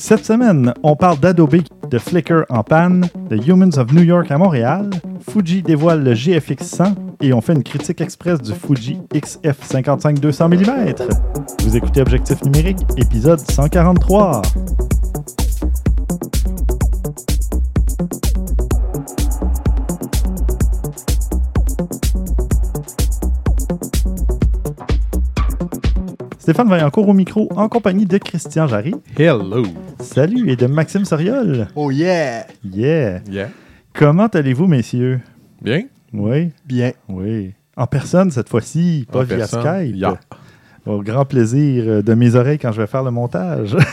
Cette semaine, on parle d'Adobe, de Flickr en panne, de Humans of New York à Montréal, Fuji dévoile le GFX 100 et on fait une critique express du Fuji XF55 200 mm. Vous écoutez Objectif numérique, épisode 143. Stéphane Vaillancourt au micro en compagnie de Christian Jarry. Hello. Salut et de Maxime Soriol. Oh yeah! Yeah. Yeah. Comment allez-vous, messieurs? Bien? Oui, Bien. oui. En personne cette fois-ci, pas En via personne, Skype. yeah. Au grand plaisir de mes oreilles quand je vais faire le montage.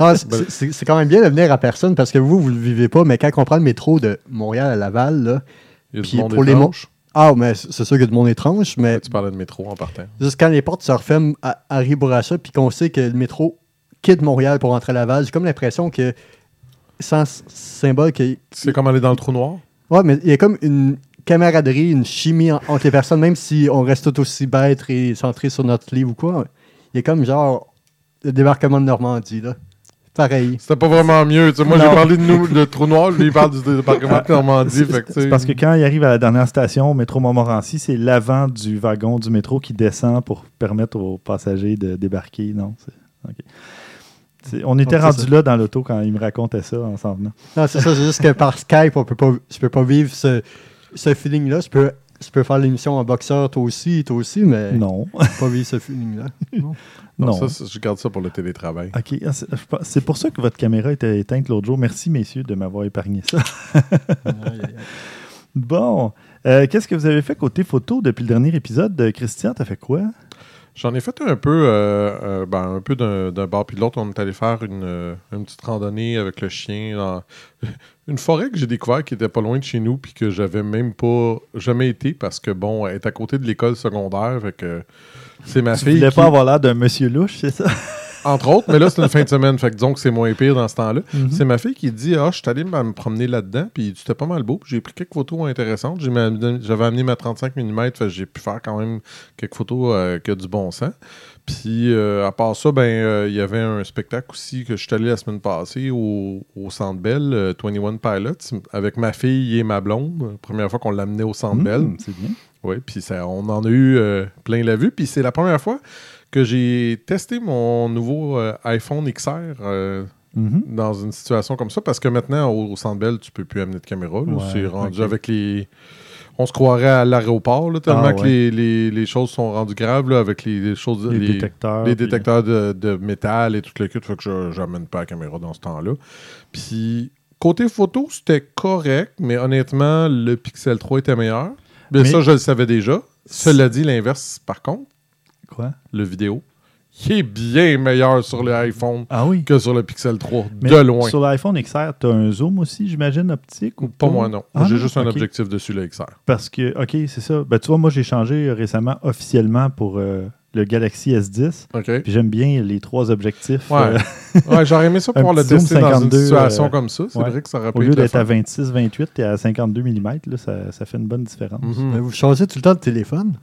Ah, c'est- quand même bien de venir à personne parce que vous, vous le vivez pas, mais quand on prend le métro de Montréal à Laval, là, Puis pour les étrange. Ah, mais c'est sûr qu'il y a du monde étrange, mais Tu parlais de métro en partant. juste quand les portes se referment à Bourassa, puis qu'on sait que le métro quitte Montréal pour rentrer à Laval, j'ai comme l'impression que, sans symbole, que, C'est comme aller dans le trou noir? ouais, mais il y a comme une camaraderie, une chimie en- entre les personnes, même si on reste tout aussi bêtes et centrés sur notre livre ou quoi. Il y a comme genre le débarquement de Normandie, là. Pareil. C'était pas vraiment mieux. tu sais. moi, j'ai parlé de nous, de trou noir. Lui, il parle du débarquement de Normandie. tu C'est parce que quand il arrive à la dernière station, métro Montmorency, c'est l'avant du wagon du métro qui descend pour permettre aux passagers de débarquer. Non, c'est- On était rendu ça. là dans l'auto quand il me racontait ça en s'en venant. Non, c'est ça, c'est juste que par Skype, on peut pas, je peux pas vivre ce, ce feeling-là. Je peux, je peux faire l'émission en boxeur, toi aussi, toi aussi, mais Non, pas vivre ce feeling-là. non, non. ça, c'est- je garde ça pour le télétravail. Ok, ah, c'est pour ça que votre caméra était éteinte l'autre jour. Merci, messieurs, de m'avoir épargné ça. Bon, euh, qu'est-ce que vous avez fait côté photo depuis le dernier épisode? Euh, Christian, t'as fait quoi? J'en ai fait un peu, euh, euh, ben, un peu d'un d'un bord puis de l'autre. On est allé faire une, euh, une petite randonnée avec le chien dans une forêt que j'ai découvert qui était pas loin de chez nous puis que j'avais même pas jamais été parce que bon, elle est à côté de l'école secondaire. Fait que c'est ma Tu fille. voulais qui- pas avoir l'air d'un monsieur louche, c'est ça? Entre autres, mais là, c'est une fin de semaine. Fait que disons que c'est moins pire dans ce temps-là. Mhm. C'est ma fille qui dit Ah, je suis allé me me promener là-dedans, puis c'était pas mal beau. J'ai pris quelques photos intéressantes. J'avais amené ma 35 mm, fait j'ai pu faire quand même quelques photos euh, qui a du bon sens. Puis euh, à part ça, ben euh, il y avait un spectacle aussi que je suis allé la semaine passée au, au Centre Bell, euh, 21 Pilots, avec ma fille et ma blonde. Première fois qu'on l'amenait au Centre Bell. Hmm, c'est bien. Oui, puis on en a eu plein la vue. Puis c'est la première fois que j'ai testé mon nouveau euh, iPhone XR euh, Mhm. dans une situation comme ça. Parce que maintenant, au, au Centre Bell, tu peux plus amener de caméra. Ouais, c'est rendu avec les... On se croirait à l'aéroport, tellement Ah, que les, les- les choses sont rendues graves là, avec les, les choses... Les, détecteurs. les puis- détecteurs de, de métal et tout le kit, fait que je n'amène pas la caméra dans ce temps-là. Puis, côté photo, c'était correct, mais honnêtement, le Pixel 3 était meilleur. Mais, Mais- ça, je le savais déjà. Cela dit, l'inverse, par contre, Quoi? le vidéo, il est bien meilleur sur l'iPhone Ah oui. que sur le Pixel 3, Mais de loin. Sur l'iPhone XR, tu as un zoom aussi, j'imagine, optique ou Pas moi, non. Ah, J'ai juste un objectif dessus, le XR. Parce que, OK, c'est ça. Ben, tu vois, moi, j'ai changé euh, récemment officiellement pour euh, le Galaxy S10. OK? Puis j'aime bien les trois objectifs. Ouais. euh, Ouais, j'aurais aimé ça pouvoir le tester dans une 52, situation euh, comme ça. C'est ouais. vrai que ça aurait au pu lieu d'être à fun. 26, 28, tu es à 52 mm. Là, ça, ça fait une bonne différence. Mhm. Mais vous changez tout le temps de téléphone?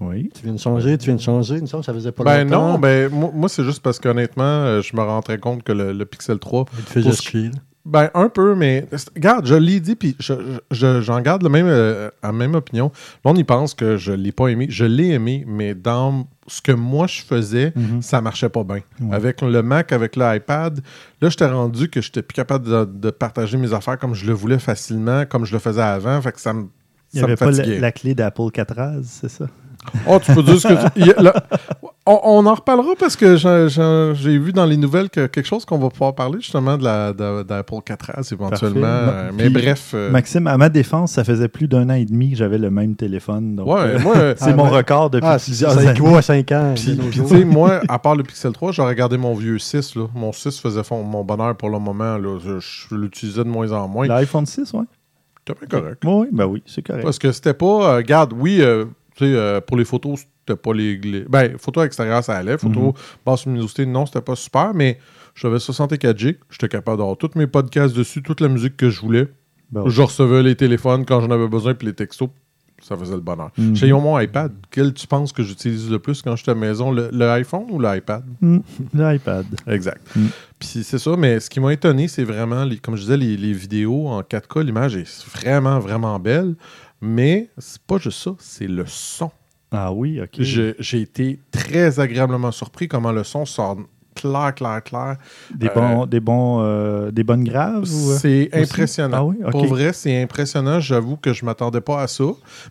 Oui. Tu viens de changer, tu viens de changer. Il me semble que ça faisait pas Ben longtemps. non, ben moi, moi, c'est juste parce qu'honnêtement, euh, je me rendrais compte que le, le Pixel 3, Il te fait juste ce- chier. ben un peu, mais regarde, je l'ai dit, puis je- je- j'en garde le même, euh, la même opinion. Là, on y pense que je l'ai pas aimé. Je l'ai aimé, mais dans ce que moi je faisais, Mhm. ça marchait pas bien. Ouais. Avec le Mac, avec l'iPad, là, j'étais rendu que j'étais plus capable de, de partager mes affaires comme je le voulais facilement, comme je le faisais avant. Fait que ça me, Il n'y avait pas la, clé d'Apple 4 c'est ça? Oh, tu peux dire ce que tu... a- là, on, on en reparlera parce que j'ai- vu dans les nouvelles que quelque chose qu'on va pouvoir parler justement de la d'Apple 4S éventuellement. Parfait. Euh, Puis, mais bref. euh, Maxime, à ma défense, ça faisait plus d'un an et demi que j'avais le même téléphone. Donc, ouais, euh, moi, c'est Ah, mon ouais. record depuis Ah, plusieurs années. équivaut à 5 ans. Puis, tu sais, moi, à part le Pixel 3, j'ai regardé mon vieux 6. Là. Mon 6 faisait fond- mon bonheur pour le moment. Là. Je, je l'utilisais de moins en moins. L'iPhone 6, oui. C'était bien correct. Oui, ben oui, c'est correct. Parce que c'était pas. euh, regarde, oui, euh, tu sais, euh, pour les photos, c'était pas les. les- ben, photos extérieures, ça allait. Photos Mhm. basse luminosité, non, c'était pas super. Mais j'avais 64 G. J'étais capable d'avoir tous mes podcasts dessus, toute la musique que je voulais. Ben oui. Je recevais les téléphones quand j'en avais besoin, puis les textos. Ça faisait le bonheur. Mhm. J'ai eu mon iPad. Quel tu penses que j'utilise le plus quand je suis à la maison, le, le iPhone ou l'iPad? Mm, L'iPad. Exact. Mm. Puis c'est ça, mais ce qui m'a étonné, c'est vraiment, les- comme je disais, les, les vidéos en 4K, l'image est vraiment, vraiment belle. Mais c'est pas juste ça, c'est le son. Ah oui, OK. J'ai été très agréablement surpris comment le son sort clair, clair, clair. Des, Euh, bons, des, bons, euh, des bonnes graves? euh? C'est impressionnant. Ah oui? OK. Pour vrai, c'est impressionnant. J'avoue que je m'attendais pas à ça.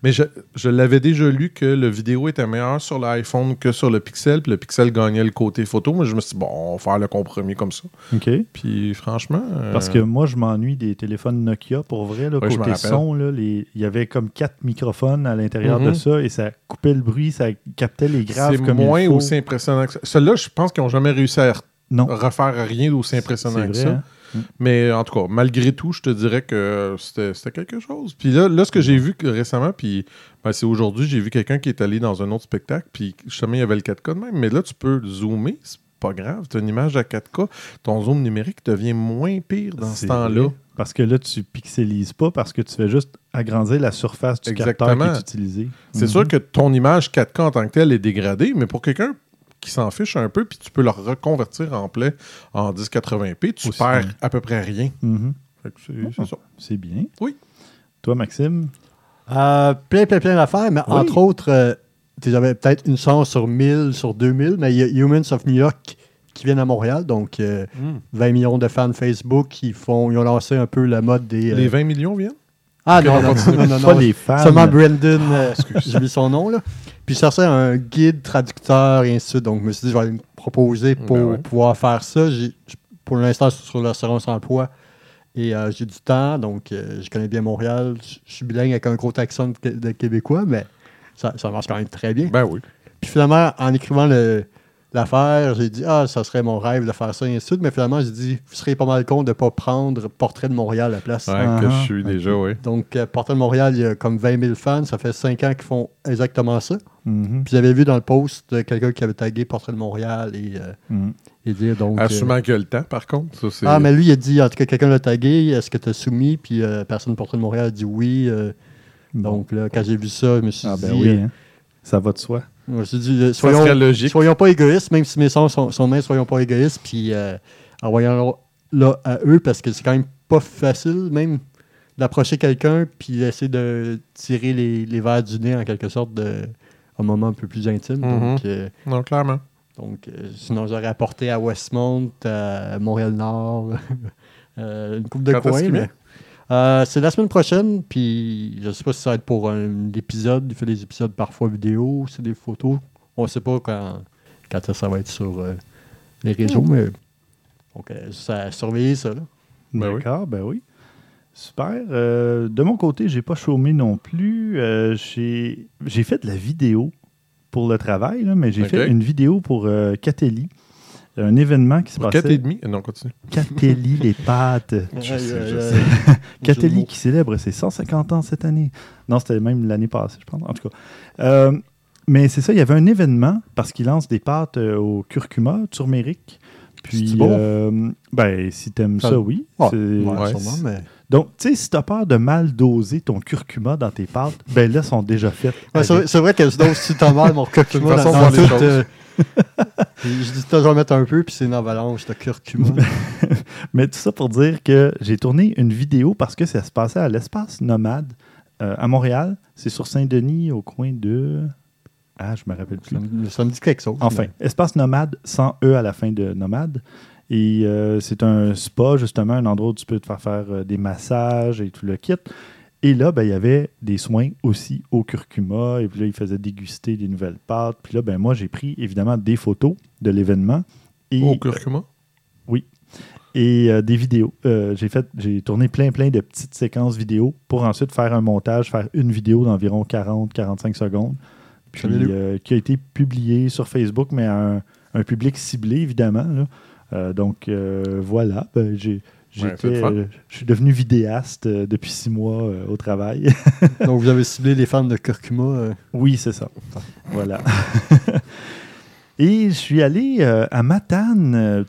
Mais je, je l'avais déjà lu que le vidéo était meilleur sur l'iPhone que sur le Pixel. Puis le Pixel gagnait le côté photo. Mais je me suis dit, bon, on va faire le compromis comme ça. OK. Puis franchement. euh, Parce que moi, je m'ennuie des téléphones Nokia. Pour vrai, là, Ouais, côté son, il y avait comme quatre microphones à l'intérieur de Mhm. ça et ça coupait le bruit, ça captait les graves c'est comme moins il faut. aussi impressionnant que ça. Celui-là, je pense qu'ils n'ont jamais réussi à Non, refaire rien d'aussi impressionnant que ça. hein? Mais en tout cas, malgré tout, je te dirais que c'était quelque chose. Puis là, là, ce que j'ai vu récemment, puis ben, c'est aujourd'hui, j'ai vu quelqu'un qui est allé dans un autre spectacle, puis justement, il y avait le 4K de même. Mais là, tu peux zoomer, c'est pas grave. Tu as une image à 4K, ton zoom numérique devient moins pire dans ce temps-là. Parce que là, tu pixelises pas parce que tu fais juste agrandir la surface du capteur qui Exactement. est utilisé. C'est Mhm. sûr que ton image 4K en tant que telle est dégradée, mais pour quelqu'un qui s'en fiche un peu, puis tu peux le reconvertir en play en 1080p, tu Aussi, perds à peu près rien. Mhm. Fait que c'est c'est ça. C'est bien. Oui. Toi, Maxime? Euh, plein, plein, plein d'affaires, mais Oui. entre autres, euh, tu sais, j'avais peut-être une chance sur 1000, sur 2000, mais il y a Humans of New York qui viennent à Montréal, donc euh, 20 millions de fans Facebook qui font, ils ont lancé un peu la mode des. euh, Les 20 millions viennent? Ah non, on non, non, non, pas non, les fans. Seulement Brandon, euh, j'ai oublié son nom, là. Puis je cherchais un guide traducteur et ainsi de suite. Donc, je me suis dit, je vais aller me proposer pour Ben ouais. pouvoir faire ça. J'ai- pour l'instant, je suis sur l'assurance emploi et euh, j'ai du temps. Donc, euh, je connais bien Montréal. Je suis bilingue avec un gros accent de québécois, mais ça, ça marche quand même très bien. Ben oui. Puis finalement, en écrivant le- l'affaire, j'ai dit, ah, ça serait mon rêve de faire ça et ainsi de suite. Mais finalement, j'ai dit, vous serez pas mal con de ne pas prendre Portrait de Montréal à la place. Ouais, Ah, que je ah. suis déjà, oui. Donc, euh, Portrait de Montréal, il y a comme 20 000 fans. Ça fait 5 ans qu'ils font exactement ça. Mhm. Puis j'avais vu dans le post quelqu'un qui avait tagué Portrait de Montréal et, euh, Mhm. et dire donc. euh, Assumant qu'il y a le temps, par contre. Ça, ah, mais lui, il a dit, en tout cas, quelqu'un l'a tagué. Est-ce que tu as soumis? Puis euh, personne de Portrait de Montréal a dit oui. euh, Bon. donc là, quand j'ai vu ça, je me suis Ah ben dit. oui, euh, hein. ça va de soi. Je me suis dit, euh, ça soyons, logique. soyons pas égoïstes, même si mes sons sont, sont minces, soyons pas égoïstes. Puis euh, envoyons là à eux parce que c'est quand même pas facile, même d'approcher quelqu'un puis d'essayer de tirer les, les verres du nez en quelque sorte de un moment un peu plus intime. Mhm. Donc, euh, Non, clairement. donc euh, sinon, j'aurais apporté à Westmont, à Montréal-Nord, une coupe de qu'il mais-? Euh, c'est la semaine prochaine, puis je sais pas si ça va être pour un épisode. Il fait des épisodes parfois vidéo, c'est des photos. On sait pas quand, quand ça va être sur euh, les réseaux, mais donc euh, ça surveiller ça. Là. Ben oui. D'accord, ben oui. Super. Euh, de mon côté, j'ai pas chômé non plus. Euh, j'ai j'ai fait de la vidéo pour le travail, là, mais j'ai fait une vidéo pour Un événement qui se passait. 4 et demi? Non, continue. Catelli, les pâtes. Je sais, je sais. Catelli qui célèbre ses 150 ans cette année. Non, c'était même l'année passée, je pense. En tout cas. Euh, mais c'est ça, il y avait un événement parce qu'il lance des pâtes euh, au curcuma, turméric. Puis, C'est bon? euh, ben, si t'aimes Ça- ça, oui. Ouais, sûrement, mais... Donc, tu sais, si t'as peur de mal doser ton curcuma dans tes pâtes, ben là, sont déjà faites. Ouais, c'est, vrai, c'est vrai que sinon, si t'as mal, mon curcuma, dans, dans les tout, euh, je dis toujours mettre un peu, puis c'est une avalanche de curcuma. Mais tout ça pour dire que j'ai tourné une vidéo parce que ça se passait à l'espace nomade euh, à Montréal. C'est sur Saint-Denis, au coin de. Ah, je me rappelle plus. ça, me, ça me dit quelque chose. Enfin, espace nomade, sans E à la fin de nomade. Et euh, c'est un spa, justement, un endroit où tu peux te faire faire euh, des massages et tout le kit. Et là, ben, il y avait des soins aussi au curcuma. Et puis là, ils faisaient déguster des nouvelles pâtes. Puis là, ben, moi, j'ai pris évidemment des photos de l'événement. Et, Au curcuma? et euh, des vidéos. J'ai fait, j'ai tourné plein plein de petites séquences vidéo pour ensuite faire un montage, faire une vidéo d'environ 40-45 secondes, puis qui a été publiée sur Facebook, mais à un, un public ciblé évidemment. là. Euh, donc euh, voilà, ben, j'ai j'étais, euh, je suis devenu vidéaste euh, depuis six mois euh, au travail. Donc, vous avez ciblé les fans de curcuma. euh, Oui, c'est ça. Voilà. Et je suis allé euh, à Matane, euh,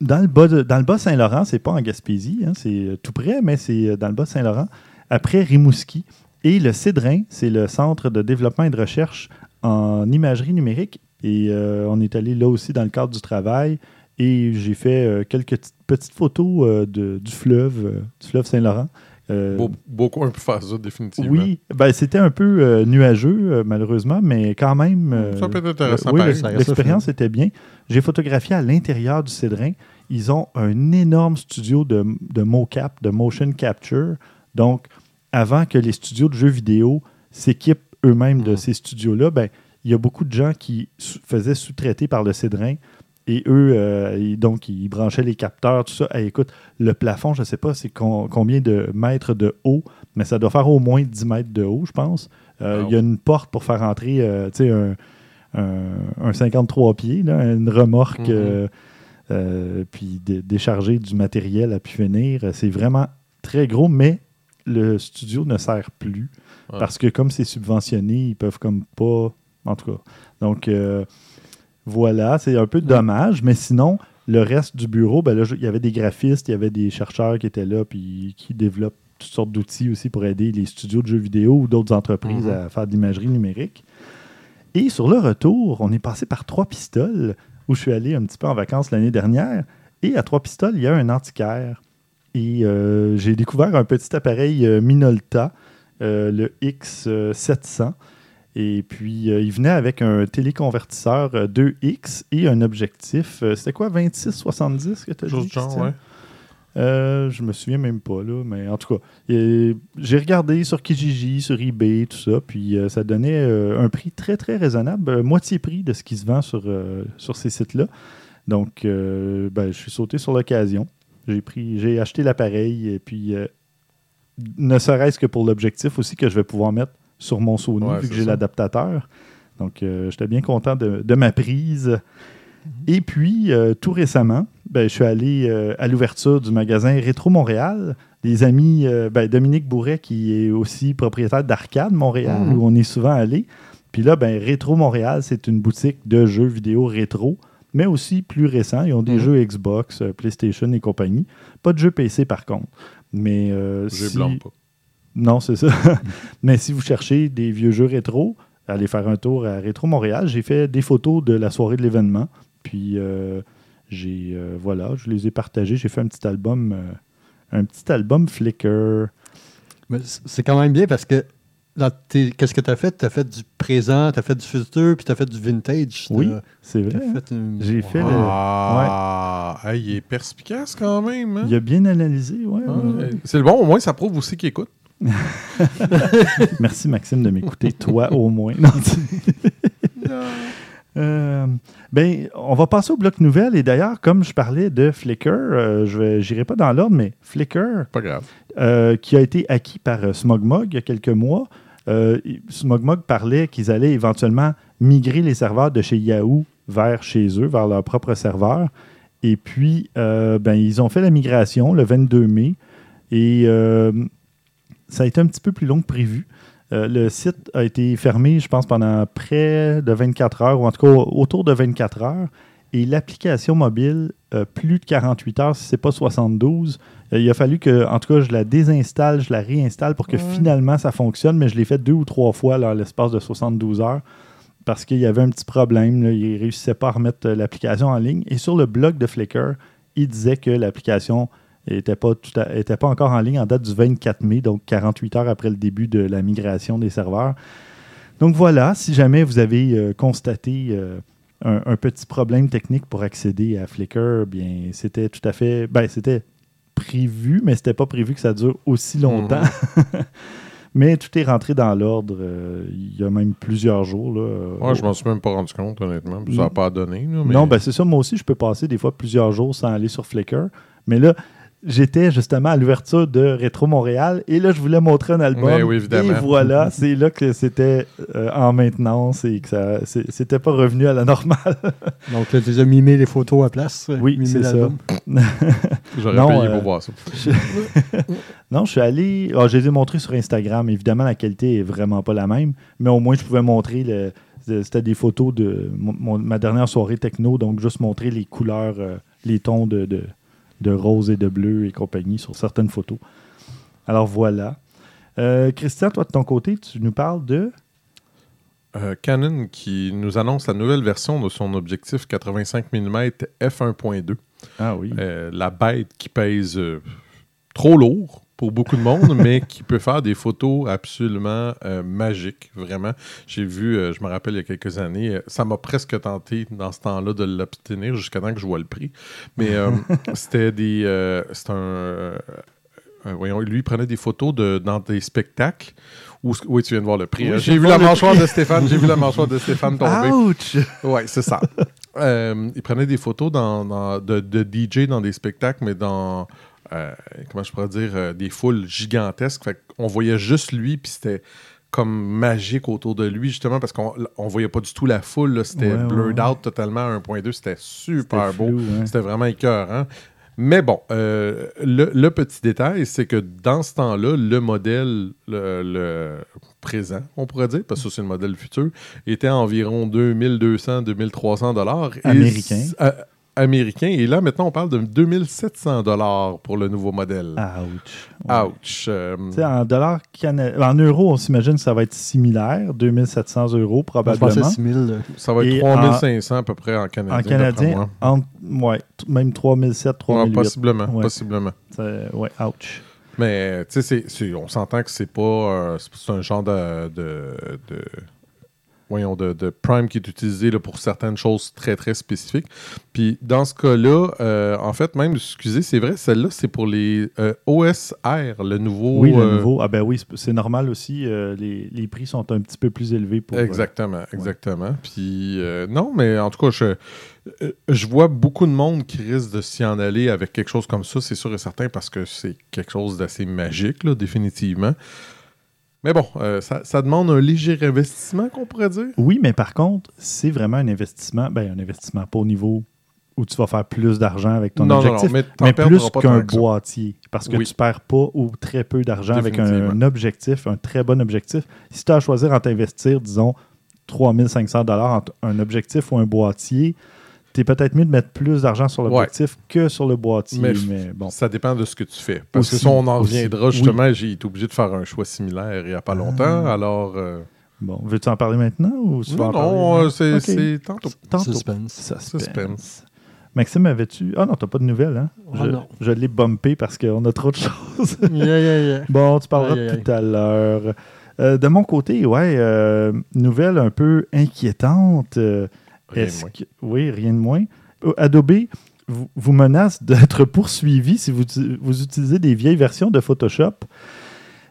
dans le bas, de- dans le bas Saint-Laurent. C'est pas en Gaspésie, hein, c'est tout près, mais c'est dans le bas Saint-Laurent, après Rimouski. Et le CEDRIN, c'est le Centre de développement et de recherche en imagerie numérique. Et euh, on est allé là aussi dans le cadre du travail. Et j'ai fait euh, quelques petites- photos euh, de- du fleuve, euh, du fleuve Saint-Laurent. Euh, Beau, beau coin pour faire ça, définitivement. oui, ben, c'était un peu euh, nuageux, euh, malheureusement, mais quand même. euh, Ça peut être intéressant, oui, l'expérience était bien. J'ai photographié à l'intérieur du Cédrin. Ils ont un énorme studio de, de mocap, de motion capture. Donc, avant que les studios de jeux vidéo s'équipent eux-mêmes de Mhm. ces studios-là, ben, il y a beaucoup de gens qui faisaient sous-traiter par le Cédrin. Et eux, euh, ils- donc, ils branchaient les capteurs, tout ça. Hey, écoute, le plafond, je ne sais pas c'est con- combien de mètres de haut, mais ça doit faire au moins 10 mètres de haut, je pense. Euh, Wow. Il y a une porte pour faire entrer euh, tu sais, un, un, un 53 pieds, là, une remorque, Mhm. euh, puis dé- décharger du matériel à pu finir. C'est vraiment très gros, mais le studio ne sert plus Ouais. parce que comme c'est subventionné, ils peuvent comme pas. En tout cas. Donc voilà, c'est un peu dommage, mais sinon, le reste du bureau, ben là, il y avait des graphistes, il y avait des chercheurs qui étaient là, puis qui développent toutes sortes d'outils aussi pour aider les studios de jeux vidéo ou d'autres entreprises Mhm. à faire de l'imagerie numérique. Et sur le retour, on est passé par Trois Pistoles, où je suis allé un petit peu en vacances l'année dernière. Et à Trois Pistoles, il y a un antiquaire. Et euh, j'ai découvert un petit appareil euh, Minolta, euh, le X700. Et puis, euh, il venait avec un téléconvertisseur euh, 2X et un objectif. euh, C'était quoi, 26-70 que tu as Chose dit? genre, ouais. Euh, je me souviens même pas, là, mais en tout cas, euh, j'ai regardé sur Kijiji, sur eBay, tout ça, puis euh, ça donnait euh, un prix très, très raisonnable, euh, moitié prix de ce qui se vend sur, euh, sur ces sites-là. Donc, euh, ben, je suis sauté sur l'occasion. J'ai pris, j'ai acheté l'appareil, et puis, euh, ne serait-ce que pour l'objectif aussi que je vais pouvoir mettre sur mon Sony, Ouais, vu que j'ai l'adaptateur. Donc, euh, j'étais bien content de, de ma prise. Et puis, euh, tout récemment, ben, je suis allé euh, à l'ouverture du magasin Rétro Montréal. Des amis, euh, ben, Dominique Bourret, qui est aussi propriétaire d'Arcade Montréal, Mhm. où on est souvent allé. Puis là, ben, Rétro Montréal, c'est une boutique de jeux vidéo rétro, mais aussi plus récents. Ils ont des Mhm. jeux Xbox, PlayStation et compagnie. Pas de jeux PC, par contre. Mais euh, Je si- blâme pas. Non, c'est ça. Mais si vous cherchez des vieux jeux rétro, allez faire un tour à Rétro Montréal. J'ai fait des photos de la soirée de l'événement. Puis euh, j'ai euh, voilà, je les ai partagées. J'ai fait un petit album, euh, un petit album Flickr. C'est quand même bien parce que qu'est-ce que tu as fait? Tu as fait du présent, tu as fait du futur, puis tu as fait du vintage. Oui, c'est vrai. une- J'ai fait le- Ah, hey, il est perspicace quand même. hein? Il a bien analysé, ouais. Ah, ouais. C'est le bon, au moins ça prouve aussi qu'il écoute. Merci Maxime de m'écouter, toi au moins. Non, Euh, ben, on va passer au bloc nouvelle. Et d'ailleurs, comme je parlais de Flickr, euh, je n'irai pas dans l'ordre, mais Flickr, Pas grave. euh, qui a été acquis par euh, SmogMog il y a quelques mois. SmogMog parlait qu'ils allaient éventuellement migrer les serveurs de chez Yahoo vers chez eux, vers leur propre serveur. Et puis, ben, ils ont fait la migration le 22 mai. Et ça a été un petit peu plus long que prévu. Euh, le site a été fermé, je pense, pendant près de 24 heures, ou en tout cas autour de 24 heures. Et l'application mobile, euh, plus de 48 heures, si ce n'est pas 72. Euh, il a fallu que, en tout cas, je la désinstalle, je la réinstalle pour que Ouais. finalement ça fonctionne, mais je l'ai fait deux ou trois fois à l'espace de 72 heures parce qu'il y avait un petit problème. Là, il ne réussissait pas à remettre l'application en ligne. Et sur le blog de Flickr, il disait que l'application n'était pas, tout à- était pas encore en ligne en date du 24 mai, donc 48 heures après le début de la migration des serveurs. Donc voilà, si jamais vous avez euh, constaté euh, un, un petit problème technique pour accéder à Flickr, bien c'était tout à fait, ben c'était prévu, mais c'était pas prévu que ça dure aussi longtemps. mais tout est rentré dans l'ordre. euh, il y a même plusieurs jours là. Moi, je m'en suis même pas rendu compte, honnêtement. Ça n'a pas donné. là, mais- non, ben c'est ça. Moi aussi, je peux passer des fois plusieurs jours sans aller sur Flickr. Mais là, j'étais justement à l'ouverture de Rétro Montréal et là, je voulais montrer un album. Ouais, oui, évidemment. Et voilà, c'est là que c'était euh, en maintenance et que ça c'était pas revenu à la normale. Donc, tu as mimé les photos à place. Oui, mimé c'est ça. J'aurais Non, payé euh, pour voir ça. non, je suis allé. ah, je les ai montrés sur Instagram. Évidemment, la qualité est vraiment pas la même, mais au moins, je pouvais montrer. le- C'était des photos de mon- mon- ma dernière soirée techno, donc juste montrer les couleurs, euh, les tons de, de, de rose et de bleu et compagnie sur certaines photos. Alors voilà. Euh, Christian, toi de ton côté, tu nous parles de? Euh, Canon qui nous annonce la nouvelle version de son objectif 85 mm f1.2. Ah oui. Euh, la bête qui pèse trop lourd pour beaucoup de monde, mais qui peut faire des photos absolument euh, magiques, vraiment. J'ai vu, euh, je me rappelle il y a quelques années, euh, ça m'a presque tenté dans ce temps-là de l'obtenir jusqu'à temps que je vois le prix. Mais c'était des. c'est un. voyons, lui, il prenait des photos de, dans des spectacles. Où, oui, tu viens de voir le prix. Oui, J'ai vu la mâchoire de Stéphane. J'ai vu la mâchoire de Stéphane tomber. Ouch! Ouais, c'est ça. Il prenait des photos dans, dans- de, de DJ dans des spectacles, mais dans, euh, comment je pourrais dire, euh, des foules gigantesques. Fait on voyait juste lui, puis c'était comme magique autour de lui, justement, parce qu'on on voyait pas du tout la foule. C'était Ouais, blurred ouais. out totalement à 1.2. C'était super beau. C'était vraiment écœurant. Mais bon, euh, le, le petit détail, c'est que dans ce temps-là, le modèle le, le présent, on pourrait dire, parce que ça, c'est le modèle futur, était à environ 2200-2300 dollars. Américain. Américain. Et là, maintenant, on parle de 2700 dollars pour le nouveau modèle. Ouch. Ouais. Ouch. Euh, en dollars cana- en euros, on s'imagine que ça va être similaire, 2700 euros Je probablement. 6 000. là. ça va être et 3500 à peu près en canadien. En canadien, entre- ouais, même 3007, Ouais, 3008. possiblement. Ouais. possiblement. Ouais, ouch. Mais tu sais, on s'entend que c'est pas euh, c'est- c'est un genre de, de, de- voyons, de, de Prime qui est utilisé là, pour certaines choses très très spécifiques. Puis dans ce cas-là, euh, en fait, même, excusez, c'est vrai, celle-là, c'est pour les euh, OSR, le nouveau. Oui, le euh, nouveau. Ah ben oui, c'est- normal aussi. les, les prix sont un petit peu plus élevés pour. Exactement, exactement. Puis non, mais en tout cas, je, je vois beaucoup de monde qui risque de s'y en aller avec quelque chose comme ça, c'est sûr et certain, parce que c'est quelque chose d'assez magique, là, définitivement. Mais bon, euh, ça, ça demande un léger investissement, qu'on pourrait dire. Oui, mais par contre, c'est vraiment un investissement. Ben, un investissement pas au niveau où tu vas faire plus d'argent avec ton Non, non, non, objectif, mais plus qu'un boîtier. Parce que Oui. tu perds pas ou très peu d'argent avec un, objectif, un très bon objectif. Si tu as à choisir entre investir, disons, 3500 entre un objectif ou un boîtier, tu es peut-être mieux de mettre plus d'argent sur l'objectif que sur le boîtier. Mais bon. Ça dépend de ce que tu fais. Parce Aussi, que ça, on en aussi. reviendra justement. J'ai été obligé de faire un choix similaire il n'y a pas longtemps. Ah. Alors. euh, Bon, veux-tu en parler maintenant ou tu non, non, c'est tantôt. Tantôt. Suspense. Suspense. Suspense. Maxime, avais-tu? Ah non, t'as pas de nouvelles, hein? Ah je non. je l'ai bumpé parce qu'on a trop de choses. Yeah, yeah, yeah. bon, tu parleras aïe, aïe. tout à l'heure. Euh, de mon côté, ouais, euh, nouvelle un peu inquiétante. euh, Rien de est-ce moins. que- oui, rien de moins. Euh, Adobe vous, vous menace d'être poursuivi si vous, vous utilisez des vieilles versions de Photoshop.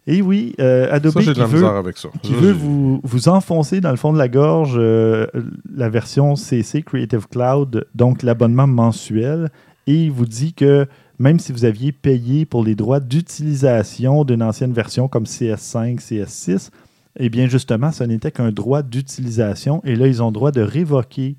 Et oui, euh, Adobe Ça, de qui la veut, misère avec ça. qui veut vous, vous enfoncer dans le fond de la gorge euh, la version CC Creative Cloud, donc l'abonnement mensuel, et il vous dit que même si vous aviez payé pour les droits d'utilisation d'une ancienne version comme CS5, CS6, eh bien justement, ce n'était qu'un droit d'utilisation, et là, ils ont le droit de révoquer,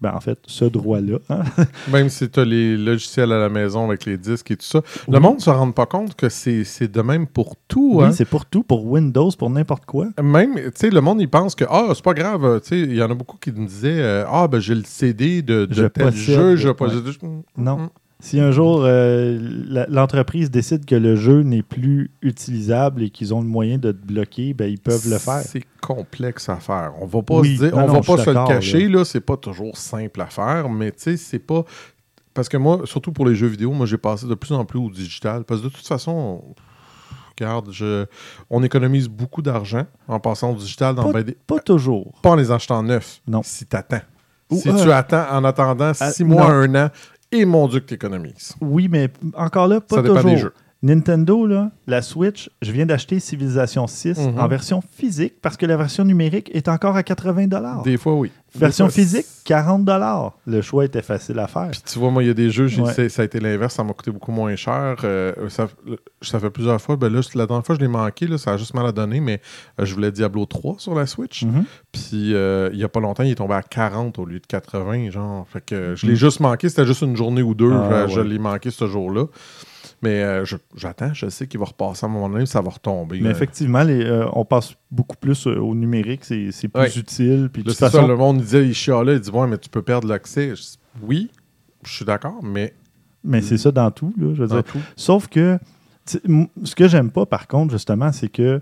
ben, en fait, ce droit-là. hein. Même si tu as les logiciels à la maison avec les disques et tout ça, Oui. le monde ne se rend pas compte que c'est de même pour tout. Oui, hein. c'est pour tout, pour Windows, pour n'importe quoi. Même, tu sais, le monde, il pense que, ah, c'est pas grave, tu sais, il y en a beaucoup qui me disaient, euh, ah, ben, j'ai le CD de, de Je tel possède, jeu, je ouais. possède. Non. Si un jour euh, l'entreprise décide que le jeu n'est plus utilisable et qu'ils ont le moyen de te bloquer, ben, ils peuvent le faire. C'est complexe à faire. On va pas Oui, se dire, non, on non, va pas se le cacher, là, c'est pas toujours simple à faire, mais tu sais, c'est pas. Parce que moi, surtout pour les jeux vidéo, moi, j'ai passé de plus en plus au digital. Parce que de toute façon, on- regarde, je... on économise beaucoup d'argent en passant au digital dans Pas, ben des- pas toujours. pas en les achetant neufs. Non. Si t'attends. Ou, si euh, tu attends en attendant ah, six mois, non. un an, et mon Dieu que t'économises. Oui, mais encore là, pas Ça dépend toujours. des jeux. Nintendo, là, la Switch, je viens d'acheter Civilization 6 Mhm. en version physique parce que la version numérique est encore à 80 Des fois, oui. Version fois, physique, 40 Le choix était facile à faire. Puis tu vois, moi, il y a des jeux, Ouais. ça a été l'inverse, ça m'a coûté beaucoup moins cher. Euh, ça, ça fait plusieurs fois. Ben là, la dernière fois, je l'ai manqué, là, ça a juste mal à donner, mais euh, je voulais Diablo 3 sur la Switch. Mhm. Puis euh, il y a pas longtemps, il est tombé à 40 au lieu de 80, genre. Fait que je Mhm. l'ai juste manqué, c'était juste une journée ou deux, Ah, je, je ouais. l'ai manqué ce jour-là. Mais euh, j'attends, je sais qu'il va repasser à un moment donné, ça va retomber. Mais Euh, effectivement, les, euh, on passe beaucoup plus au numérique, c'est plus Ouais. utile. Puis de façon, ça, le monde disait, il chialait, il dit Ouais, mais tu peux perdre l'accès. Oui, je suis d'accord, mais mais c'est ça dans tout. Là, je veux dire. tout. Sauf que Ce que j'aime pas, par contre, justement, c'est que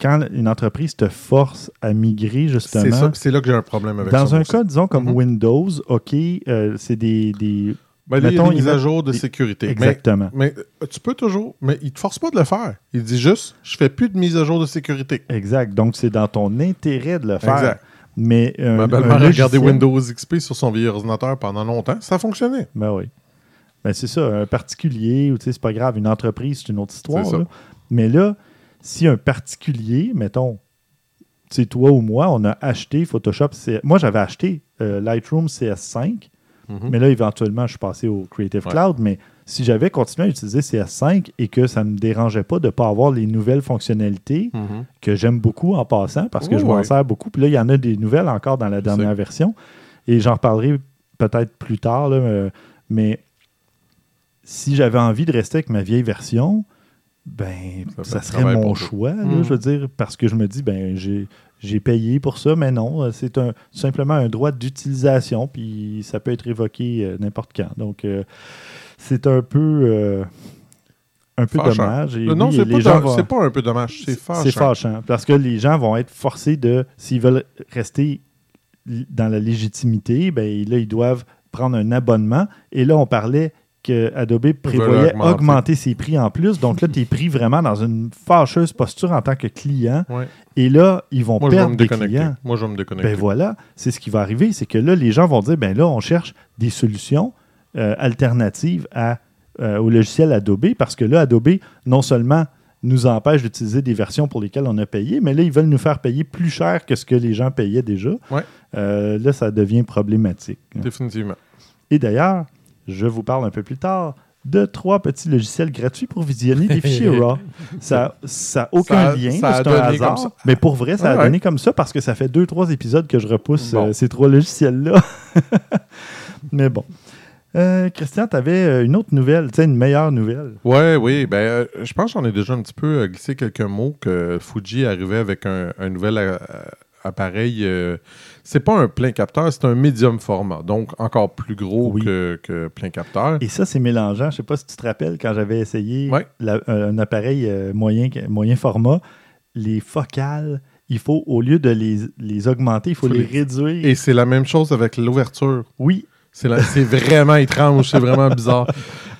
quand une entreprise te force à migrer, C'est justement, ça- c'est là que j'ai un problème avec ça. dans un aussi. cas, disons, comme Mhm. Windows, OK, euh, c'est des, des- Ben, il y a des mises à jour de sécurité. Exactement. mais, euh, tu peux toujours. Mais il te force pas de le faire. Il dit juste je fais plus de mise à jour de sécurité. Exact. Donc, c'est dans ton intérêt de le faire. Exact. Mais un, Ma belle-mère a regardé Windows XP sur son vieil ordinateur pendant longtemps. Ça fonctionnait. Ben oui. Ben c'est ça, un particulier, ou tu sais, c'est pas grave, une entreprise, c'est une autre histoire. C'est là. Mais là, si un particulier, mettons, tu sais, toi ou moi, on a acheté Photoshop. C- Moi, j'avais acheté euh, Lightroom CS5, Mhm. mais là, éventuellement, je suis passé au Creative Ouais. Cloud. Mais si j'avais continué à utiliser CS5 et que ça ne me dérangeait pas de ne pas avoir les nouvelles fonctionnalités, Mhm. que j'aime beaucoup en passant parce que Oh, je m'en ouais. sers beaucoup. Puis là, il y en a des nouvelles encore dans la Je dernière sais. version. Et j'en reparlerai peut-être plus tard. là, euh, mais si j'avais envie de rester avec ma vieille version, ben Ça serait mon choix, là, Mhm. je veux dire, parce que je me dis, ben j'ai j'ai payé pour ça, mais non, euh, c'est un, simplement un droit d'utilisation, puis ça peut être évoqué euh, n'importe quand. Donc, euh, c'est un peu, euh, un peu Fâchant. dommage. Et non, oui, c'est pas, vont- un peu dommage. C'est fâchant. c'est fâchant. Parce que les gens vont être forcés de, s'ils veulent rester dans la légitimité, ben là, ils doivent prendre un abonnement. Et là, on parlait que Adobe prévoyait augmenter. augmenter. ses prix en plus. Donc là, tu es pris vraiment dans une fâcheuse posture en tant que client. Ouais. Et là, ils vont Moi, perdre me des clients. Moi, je vais me déconnecter. Ben voilà, c'est ce qui va arriver. C'est que là, les gens vont dire, ben là, on cherche des solutions euh, alternatives à, euh, au logiciel Adobe parce que là, Adobe, non seulement nous empêche d'utiliser des versions pour lesquelles on a payé, mais là, ils veulent nous faire payer plus cher que ce que les gens payaient déjà. Ouais. Euh, là, ça devient problématique. Définitivement. Et d'ailleurs, je vous parle un peu plus tard de trois petits logiciels gratuits pour visionner des fichiers RAW. Ça n'a aucun Ça- lien, a c'est un hasard. Mais pour vrai, ça a ouais. donné comme ça parce que ça fait deux, trois épisodes que je repousse Bon. euh, ces trois logiciels-là. Mais bon. Euh, Christian, tu avais une autre nouvelle, tu sais, une meilleure nouvelle. Ouais, oui. Ben, euh, je pense que j'en ai déjà un petit peu euh, glissé quelques mots que Fuji arrivait avec un, un nouvel euh, appareil. euh, c'est pas un plein capteur, c'est un médium format. Donc, encore plus gros Oui. que, que plein capteur. Et ça, c'est mélangeant. Je sais pas si tu te rappelles, quand j'avais essayé Ouais. la- euh, un appareil euh, moyen, moyen format, les focales, il faut, au lieu de les, les augmenter, il faut, Faut les, les- réduire. Et c'est la même chose avec l'ouverture. Oui, C'est vraiment étrange, c'est vraiment bizarre.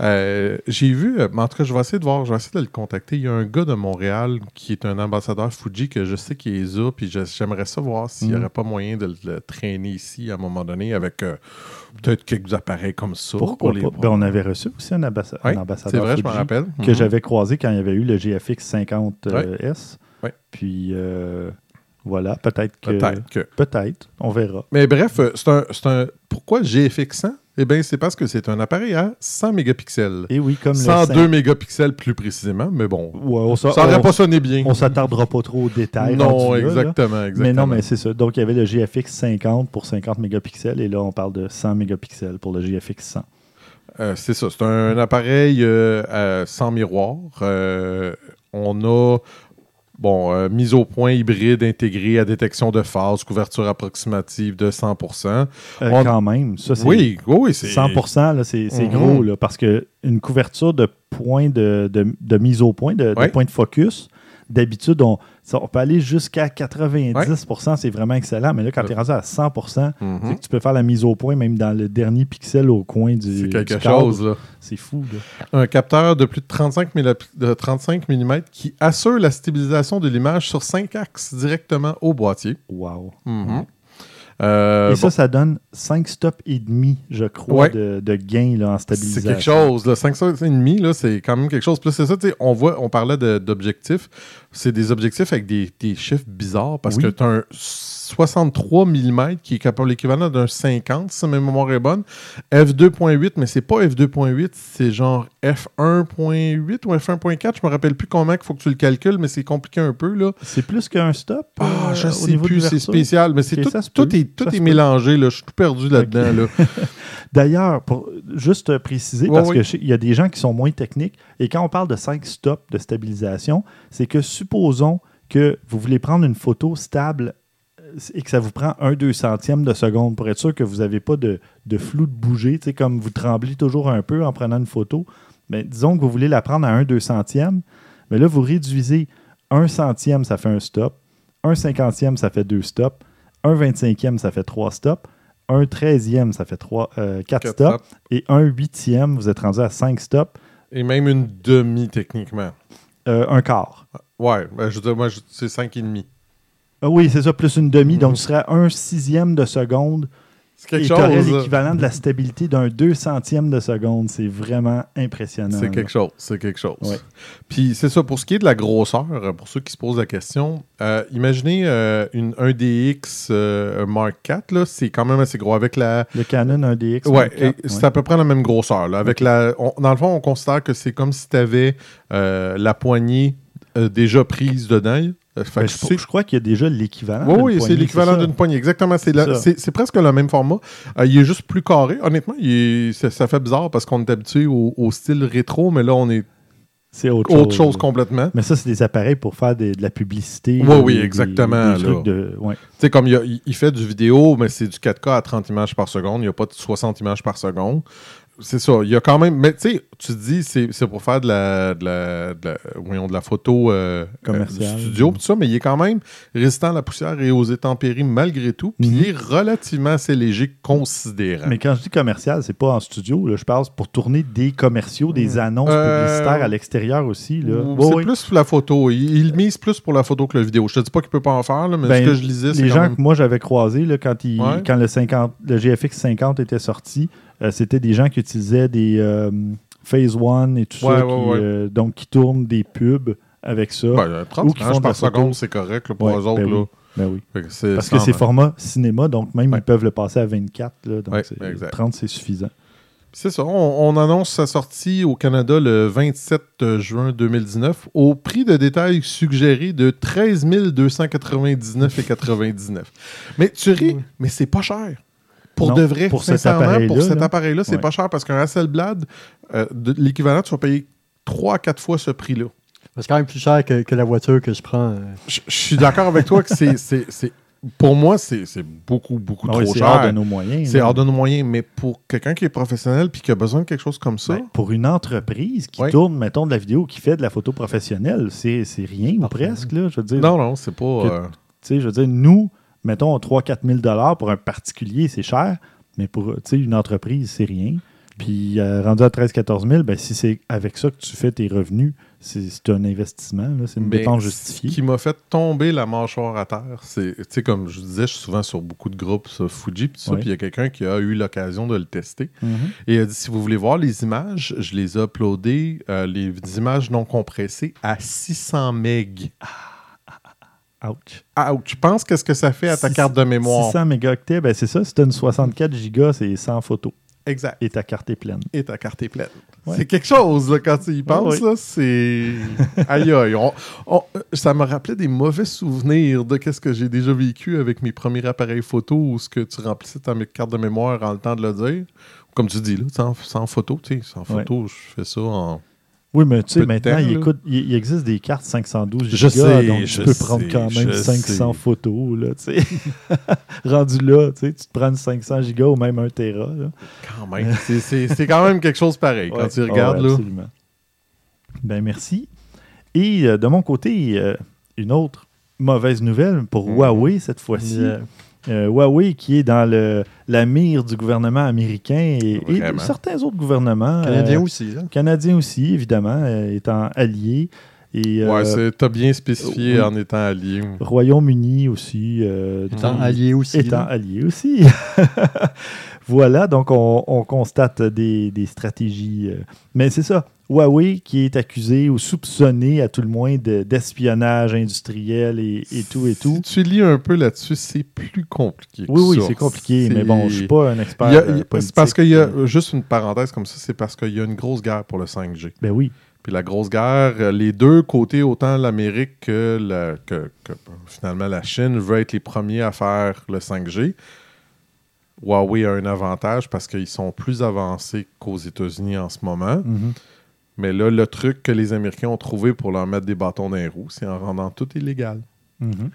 Euh, J'ai vu, euh, mais en tout cas, je vais essayer de voir, je vais essayer de le contacter. Il y a un gars de Montréal qui est un ambassadeur Fuji que je sais qu'il est là, puis j'aimerais ça voir s'il n'y Mm. aurait pas moyen de le, traîner ici à un moment donné avec euh, peut-être quelques appareils comme ça. pourquoi pour les pas? Ben, on avait reçu aussi un, ambassa- un Ouais, ambassadeur vrai, Fuji rappelle. que Mhm. j'avais croisé quand il y avait eu le GFX 50S. Ouais. Puis euh, voilà, peut-être que... Peut-être que. Peut-être, on verra. Mais bref, euh, c'est un, c'est un. Pourquoi le GFX 100 Eh bien, c'est parce que c'est un appareil à 100 mégapixels. Et oui, comme le 102 cinq- mégapixels plus précisément, mais bon. Ouais, on Ça n'aurait pas sonné bien. On s'attardera pas trop aux détails. Non, rendus là, là. exactement, exactement. Mais non, mais c'est ça. Donc, il y avait le GFX 50 pour 50 mégapixels et là, on parle de 100 mégapixels pour le GFX 100. Euh, c'est ça. C'est un appareil euh, sans miroir. Euh, on a bon, euh, mise au point hybride intégré à détection de phase, couverture approximative de 100%. Euh, On- Quand même, ça, c'est Oui, oui, c'est 100 là, c'est c'est Mhm. gros, là, parce qu'une couverture de point de, de- de mise au point, de, de point de focus, d'habitude, on, peut aller jusqu'à 90% c'est vraiment excellent, mais là, quand Ouais. tu es rendu à 100 c'est Mhm. que tu peux faire la mise au point même dans le dernier pixel au coin du C'est quelque du chose, là. C'est fou, là. Un capteur de plus de 35, mm, de 35 mm qui assure la stabilisation de l'image sur 5 axes directement au boîtier. Wow. Mhm. Euh, Et bon, ça, ça donne 5 stops et demi, je crois, Ouais. de, de gain là, en stabilisation. C'est quelque chose, là. 5,5, là, c'est quand même quelque chose. Plus c'est ça, on voit, on parlait d'objectifs. C'est des objectifs avec des, des chiffres bizarres parce Oui. que tu as un 63 mm qui est capable l'équivalent d'un 50, si ma mémoire est bonne. F2.8, mais c'est pas F2.8, c'est genre F1.8 ou F1.4. Je me rappelle plus comment il faut que tu le calcules, mais c'est compliqué un peu, là. C'est plus qu'un stop. Ah, euh, je sais plus, c'est spécial, mais c'est tout, tout est, tout est mélangé, là. Je suis tout perdu là-dedans, là. D'ailleurs, pour juste préciser, Ouais, parce oui. que je sais- il y a des gens qui sont moins techniques, et quand on parle de 5 stops de stabilisation, c'est que supposons que vous voulez prendre une photo stable euh, et que ça vous prend un deux centièmes de seconde pour être sûr que vous n'avez pas de, de flou de bouger, tu sais, comme vous tremblez toujours un peu en prenant une photo. ben, disons que vous voulez la prendre à un deux centième, mais là, vous réduisez un centième, ça fait un stop. Un cinquantième, ça fait deux stops. Un vingt-cinquième, ça fait trois stops. Un treizième, ça fait trois, euh, quatre Quatre stops. stops. Et un huitième, vous êtes rendu à cinq stops. Et même une demi, techniquement. Euh, un quart. Ouais, ben, je veux dire, moi, je- c'est 5,5. Ah oui, c'est ça, plus une demi. Mhm. Donc, ce serait un sixième de seconde. C'est quelque et tu aurais chose. l'équivalent de la stabilité d'un deux centième de seconde. C'est vraiment impressionnant. C'est quelque chose, c'est quelque chose. Ouais. Puis c'est ça, pour ce qui est de la grosseur, euh, pour ceux qui se posent la question, euh, imaginez euh, une 1DX euh, Mark IV, là, c'est quand même assez gros. Avec la. Le Canon 1DX. Ouais, et c'est à peu près la même grosseur. là. Avec la, on- dans le fond, on considère que c'est comme si tu avais la poignée euh, déjà prise dedans. Euh, fait Ben, je, crois qu'il y a déjà l'équivalent. Oui, oui, c'est l'équivalent d'une poignée. Exactement. C'est presque le même format. Euh, il est juste plus carré. Honnêtement, il est- ça, ça fait bizarre parce qu'on est habitué au, au style rétro, mais là, on est C'est autre, autre chose complètement. Mais ça, c'est des appareils pour faire des- de la publicité. Oui, oui, des- exactement, des trucs de- ouais. Tu sais, comme a- il fait du vidéo, mais c'est du 4K à 30 images par seconde. Il n'y a pas de 60 images par seconde. C'est ça. Il y a quand même. Mais tu sais, tu te dis, c'est pour faire de la, de la, de la- voyons, de la photo euh, Commerciale. euh, du studio, tout ça, mais il est quand même résistant à la poussière et aux intempéries malgré tout. Puis Mhm. il est relativement assez léger, considérant. Mais quand je dis commercial, c'est pas en studio. Là, je parle pour tourner des commerciaux, des annonces Euh, publicitaires à l'extérieur aussi. Oui, c'est oui. plus la photo. Il, il mise plus pour la photo que la vidéo. Je te dis pas qu'il peut pas en faire, là, mais Ben, ce que je lisais, c'est Les gens même... que moi j'avais croisés là, quand, il- Ouais. quand le, 50, le GFX 50 était sorti, euh, c'était des gens qui utilisaient des Phase One et tout Ouais, ça, ouais, qui, euh, donc qui tournent des pubs avec ça. Ben, 30 Ou qui font par seconde, c'est correct là, pour eux autres. ben là. oui. Ben oui. Parce que c'est format cinéma, donc même ils peuvent le passer à 24. Là, donc Ouais, c'est- exact. 30, c'est suffisant. C'est ça. On, on annonce sa sortie au Canada le 27 juin 2019 au prix de détail suggéré de 13 299,99. Mais tu ris, mais c'est pas cher. Pour Non, de vrai, pour cet appareil-là, pour cet là. appareil-là, c'est Ouais. pas cher parce qu'un Hasselblad, euh, l'équivalent, tu vas payer 3 à 4 fois ce prix-là. C'est quand même plus cher que, que la voiture que je prends. euh. Je je suis d'accord avec toi que c'est, c'est- c'est- pour moi, c'est c'est beaucoup, beaucoup Ah trop c'est cher. hors de nos moyens. C'est hors de nos moyens, mais pour quelqu'un qui est professionnel puis qui a besoin de quelque chose comme ça, Ben, pour une entreprise qui Ouais. tourne, mettons, de la vidéo, qui fait de la photo professionnelle, c'est c'est rien ou presque. Là, je veux dire, non, non, c'est pas. Euh, Tu sais, je veux dire, nous, mettons 3-4 000 pour un particulier, c'est cher, mais pour une entreprise, c'est rien. Puis euh, rendu à 13-14 000, ben, si c'est avec ça que tu fais tes revenus, c'est un investissement, c'est une Mais dépense Ce justifiée. qui m'a fait tomber la mâchoire à terre, c'est, tu sais, comme je disais, je suis souvent sur beaucoup de groupes Fuji, puis il y a quelqu'un qui a eu l'occasion de le tester. Mhm. Et il a dit si vous voulez voir les images, je les ai uploadées, euh, les images non compressées, à 600 MB. Ouch. Ah, tu penses qu'est-ce que ça fait à ta Six- carte de mémoire? 600 mégaoctets, ben, c'est ça. Si tu une 64 gigas, c'est 100 photos. Exact. Et ta carte est pleine. Et ta carte est pleine. Ouais. C'est quelque chose, là, quand tu y penses, c'est... aïe, aïe. on- on- ça me rappelait des mauvais souvenirs de qu'est-ce que j'ai déjà vécu avec mes premiers appareils photo où ce que tu remplissais ta carte de mémoire en le temps de le dire. Comme tu dis, là, sans, sans photo, tu sais, sans photo, je fais ça en... Oui, mais tu sais, maintenant, temps, il, là. écoute- il- il existe des cartes 512 Je gigas, sais, donc je tu peux prendre quand même je 500 sais. photos, là, tu sais. Rendu là, tu sais, tu te prends une 500 gigas ou même un Tera, là. Quand même. c'est- quand même quelque chose pareil quand Ouais. tu regardes, ouais, là. absolument. Ben, merci. Et euh, de mon côté, euh, une autre mauvaise nouvelle pour Mhm. Huawei cette fois-ci. Yeah. Euh, Huawei qui est dans le, la mire du gouvernement américain et, et de Vraiment. certains autres gouvernements. Canadien euh, aussi. Là. Canadiens aussi, évidemment, euh, étant alliés. Et, Ouais, euh, c'est- t'as bien spécifié oui. en étant allié. Royaume-Uni aussi. euh, Étant allié aussi. étant là. alliés aussi. voilà, donc on, on constate des, des stratégies. euh, mais c'est ça, Huawei qui est accusé ou soupçonné à tout le moins de- d'espionnage industriel et, et tout et tout. Si tu lis un peu là-dessus, c'est plus compliqué. que Oui, oui, c'est compliqué, mais bon, je suis pas un expert. A- euh, c'est parce qu'il y a, juste une parenthèse comme ça, c'est parce qu'il y a une grosse guerre pour le 5G. Ben oui. Puis la grosse guerre, euh, les deux côtés, autant l'Amérique que, la- que- que, finalement la Chine, veulent être les premiers à faire le 5G. Huawei a un avantage parce qu'ils sont plus avancés qu'aux États-Unis en ce moment. Mhm. Mais là, le truc que les Américains ont trouvé pour leur mettre des bâtons dans les roues, c'est en rendant tout illégal. Mhm.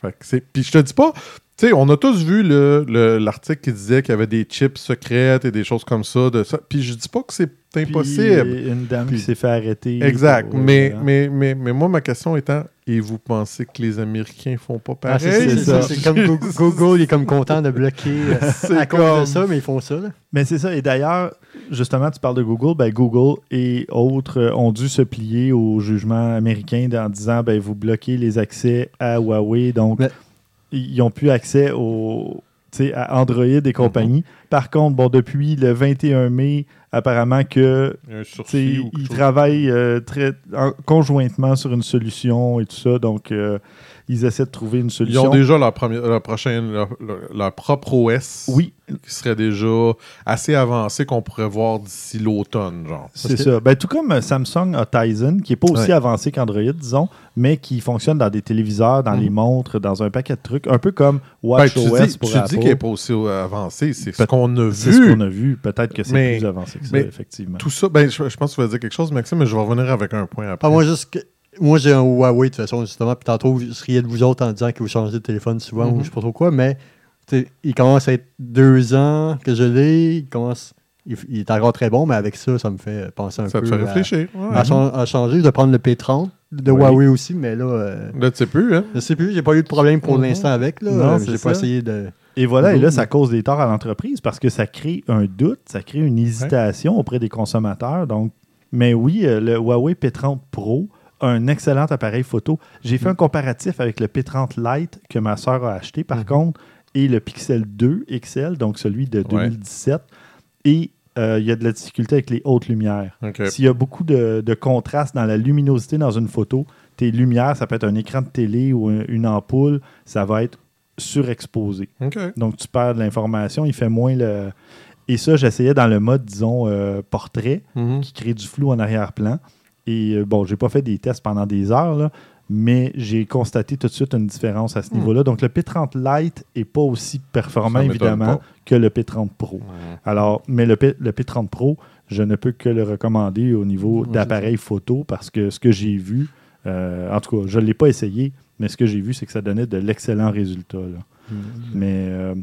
Fait que c'est- Puis je te dis pas, tu sais, on a tous vu le- le- l'article qui disait qu'il y avait des chips secrètes et des choses comme ça. De ça. Puis je dis pas que c'est Puis, impossible. une dame Puis- qui s'est fait arrêter. Exact. pour- mais, euh, mais, mais, mais moi, ma question étant, et vous pensez que les Américains font pas Ah, pareil? c'est- c'est ça. ça. Comme Google, est comme content de bloquer euh, à cause comme- de ça, mais ils font ça. Là. Mais c'est ça. Et d'ailleurs, justement, tu parles de Google. Ben, Google et autres euh, ont dû se plier au jugement américain en disant ben, vous bloquez les accès à Huawei. Donc, Mais- ils n'ont plus accès au, tu sais, à Android et compagnie. Par contre, bon, depuis le 21 mai, apparemment que ils travaillent euh, très, en- conjointement sur une solution et tout ça. Donc, euh, ils essaient de trouver une Ils solution. ont déjà leur, première, leur prochaine, leur, leur- leur propre OS Oui, qui serait déjà assez avancé qu'on pourrait voir d'ici l'automne, genre. C'est que- ça. Ben, tout comme euh, Samsung a Tizen, qui n'est pas aussi Ouais. avancé qu'Android, disons, mais qui fonctionne dans des téléviseurs, dans Mhm. les montres, dans un paquet de trucs, un peu comme Ben, WatchOS tu dis, pour tu Apple. dis qu'elle n'est pas aussi avancée, c'est ce qu'on a C'est vu. ce qu'on a vu. Peut-être que c'est plus avancé que ça, mais effectivement. Tout ça, ben, je, je pense que tu vas dire quelque chose, Maxime, mais je vais revenir avec un point après. Ah, moi, juste que- moi, j'ai un Huawei, de toute façon, justement. Puis tantôt, je riais de vous autres en disant que vous changez de téléphone souvent Mhm. ou je sais pas trop quoi, mais il commence à être deux ans que je l'ai. Il commence. Il, il est encore très bon, mais avec ça, ça me fait penser un ça peu te fait à- réfléchir. ouais. à, chan- à changer. Je vais prendre le P30 de Oui. Huawei aussi, mais là, euh, Là, tu sais plus, hein? je sais plus, j'ai pas eu de problème pour Mhm. l'instant avec. Là. Non, Euh, j'ai pas ça. essayé de. Et voilà, et là, Mhm. ça cause des torts à l'entreprise parce que ça crée un doute, ça crée une hésitation auprès des consommateurs. Donc, mais oui, euh, le Huawei P30 Pro un excellent appareil photo. J'ai fait un comparatif avec le P30 Lite que ma soeur a acheté, par Mhm. contre, et le Pixel 2 XL, donc celui de Ouais. 2017. Et euh, il y a de la difficulté avec les hautes lumières. S'il y a beaucoup de, de contraste dans la luminosité dans une photo, tes lumières, ça peut être un écran de télé ou un- une ampoule, ça va être surexposé. Donc, tu perds de l'information, il fait moins le. Et ça, j'essayais dans le mode, disons, euh, portrait, Mhm. qui crée du flou en arrière-plan. Et euh, bon, j'ai pas fait des tests pendant des heures, là, mais j'ai constaté tout de suite une différence à ce Hmm. niveau-là. Donc, le P30 Lite est pas aussi performant, évidemment, pas. que le P30 Pro. Alors, mais le, P- le P30 Pro, je ne peux que le recommander au niveau Ouais, d'appareil photo parce que ce que j'ai vu, euh, en tout cas, je ne l'ai pas essayé, mais ce que j'ai vu, c'est que ça donnait de l'excellents résultats. là. Mais, euh,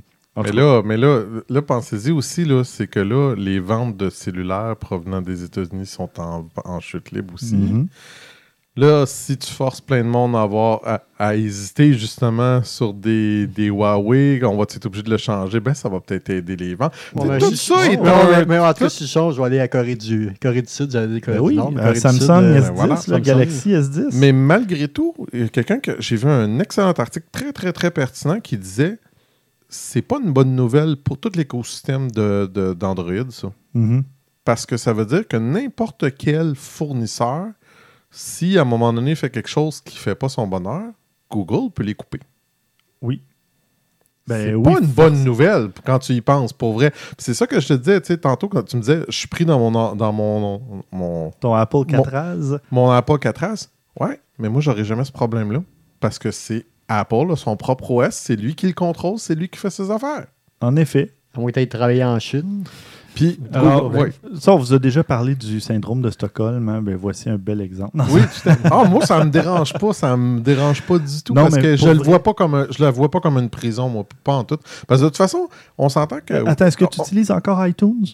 Mais là, mais là, là pensez-y aussi, là, c'est que là, les ventes de cellulaires provenant des États-Unis sont en, en chute libre aussi. mhm. Là, si tu forces plein de monde à, avoir, à, à hésiter justement sur des, des Huawei, on va être obligé de le changer, ben ça va peut-être aider les ventes. Bon, Tout ça si- est non, un- mais, en tout cas, si je change, je vais aller à Corée du, Corée du Sud, j'allais dire Corée Ben du oui, Nord. euh, du Samsung Sud, euh, S10, voilà, le Samsung. Galaxy S10. Mais malgré tout, il y a quelqu'un que j'ai vu un excellent article très, très, très pertinent qui disait c'est pas une bonne nouvelle pour tout l'écosystème de- de- d'Android, ça. Mhm. Parce que ça veut dire que n'importe quel fournisseur, si à un moment donné il fait quelque chose qui fait pas son bonheur, Google peut les couper. Oui. Ben c'est oui, pas une bonne nouvelle quand tu y penses, pour vrai. C'est ça que je te disais, tu sais, tantôt quand tu me disais, je suis pris dans mon, dans mon, mon, Ton Apple 4S. mon Apple 4S. Ouais, mais moi, j'aurais jamais ce problème-là. Parce que c'est Apple, là, son propre OS, c'est lui qui le contrôle, c'est lui qui fait ses affaires. En effet. À moins tu travailler en Chine. Puis, Alors. Ça, on vous a déjà parlé du syndrome de Stockholm. hein? Ben, voici un bel exemple. Oui, tout à fait. Ah, moi, ça me dérange pas. Ça me dérange pas du tout. Non, parce que je vrai- vois pas comme un- je la vois pas comme une prison, moi, pas en tout. Parce que de toute façon, on s'entend que. Attends, est-ce que tu Oh, utilises encore iTunes?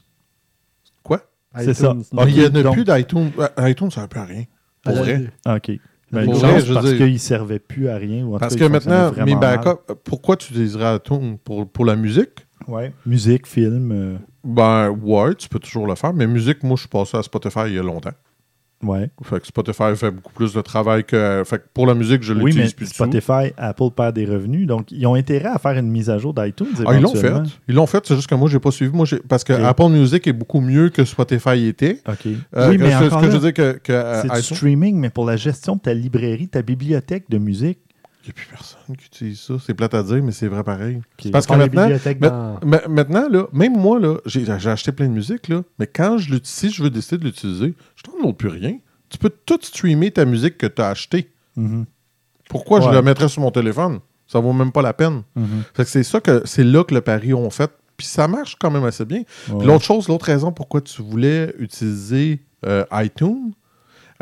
Quoi? C'est ça. Ah, Il n'y en a donc- plus d'iTunes. Euh, iTunes, ça ne plus à rien. Pour Ah, vrai. Ah, OK. Ben, une chance je parce qu'il ne servait plus à rien. Ou en Parce tout que cas, maintenant, mes backups, pourquoi tu utiliserais iTunes pour, pour la musique? Ouais. Musique, film. euh, Ben, ouais, tu peux toujours le faire. Mais musique, moi, je suis passé à Spotify il y a longtemps. Ouais. Fait que Spotify fait beaucoup plus de travail que. Fait que pour la musique, je Oui, mais l'utilise plus du tout. Spotify, Apple perd des revenus. Donc, ils ont intérêt à faire une mise à jour d'iTunes. Ah, ils l'ont fait. Ils l'ont fait, c'est juste que moi, j'ai pas suivi. Moi, parce que. Apple Music est beaucoup mieux que Spotify était. OK. Euh, oui, mais ce, ce encore que là, je veux dire que, que c'est du streaming, mais pour la gestion de ta librairie, ta bibliothèque de musique. Il n'y a plus personne qui utilise ça. C'est plate à dire, mais c'est vrai pareil. Parce que maintenant, dans- ma- maintenant là, même moi, là, j'ai acheté plein de musique, là, mais quand je si je veux décider de l'utiliser, je ne plus rien. Tu peux tout streamer ta musique que tu as achetée. Mhm. Pourquoi je la mettrais sur mon téléphone? Ça vaut même pas la peine. Mhm. Que c'est ça que c'est là que le pari ont fait. Puis ça marche quand même assez bien. Ouais. l'autre chose, l'autre raison pourquoi tu voulais utiliser euh, iTunes,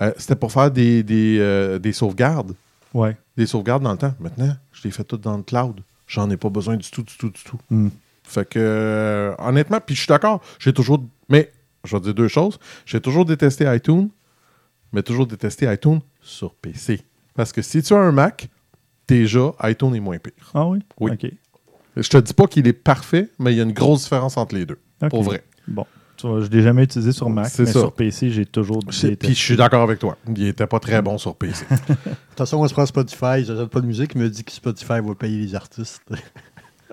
euh, c'était pour faire des, des, euh, des sauvegardes. Ouais. Des sauvegardes dans le temps. Maintenant, je les fais toutes dans le cloud. j'en ai pas besoin du tout, du tout, du tout. Hmm. Fait que, euh, honnêtement, puis je suis d'accord, j'ai toujours. Mais, je vais dire deux choses. J'ai toujours détesté iTunes, mais toujours détesté iTunes sur PC. Parce que si tu as un Mac, déjà, iTunes est moins pire. Ah oui? Oui. OK. Je te dis pas qu'il est parfait, mais il y a une grosse différence entre les deux. Pour vrai. Bon. Je l'ai jamais utilisé sur Mac, C'est mais ça. sur PC, j'ai toujours Puis je suis d'accord avec toi. Il était pas très bon sur PC. De toute façon, on se prend Spotify, j'achète pas de musique, il me dit que Spotify va payer les artistes.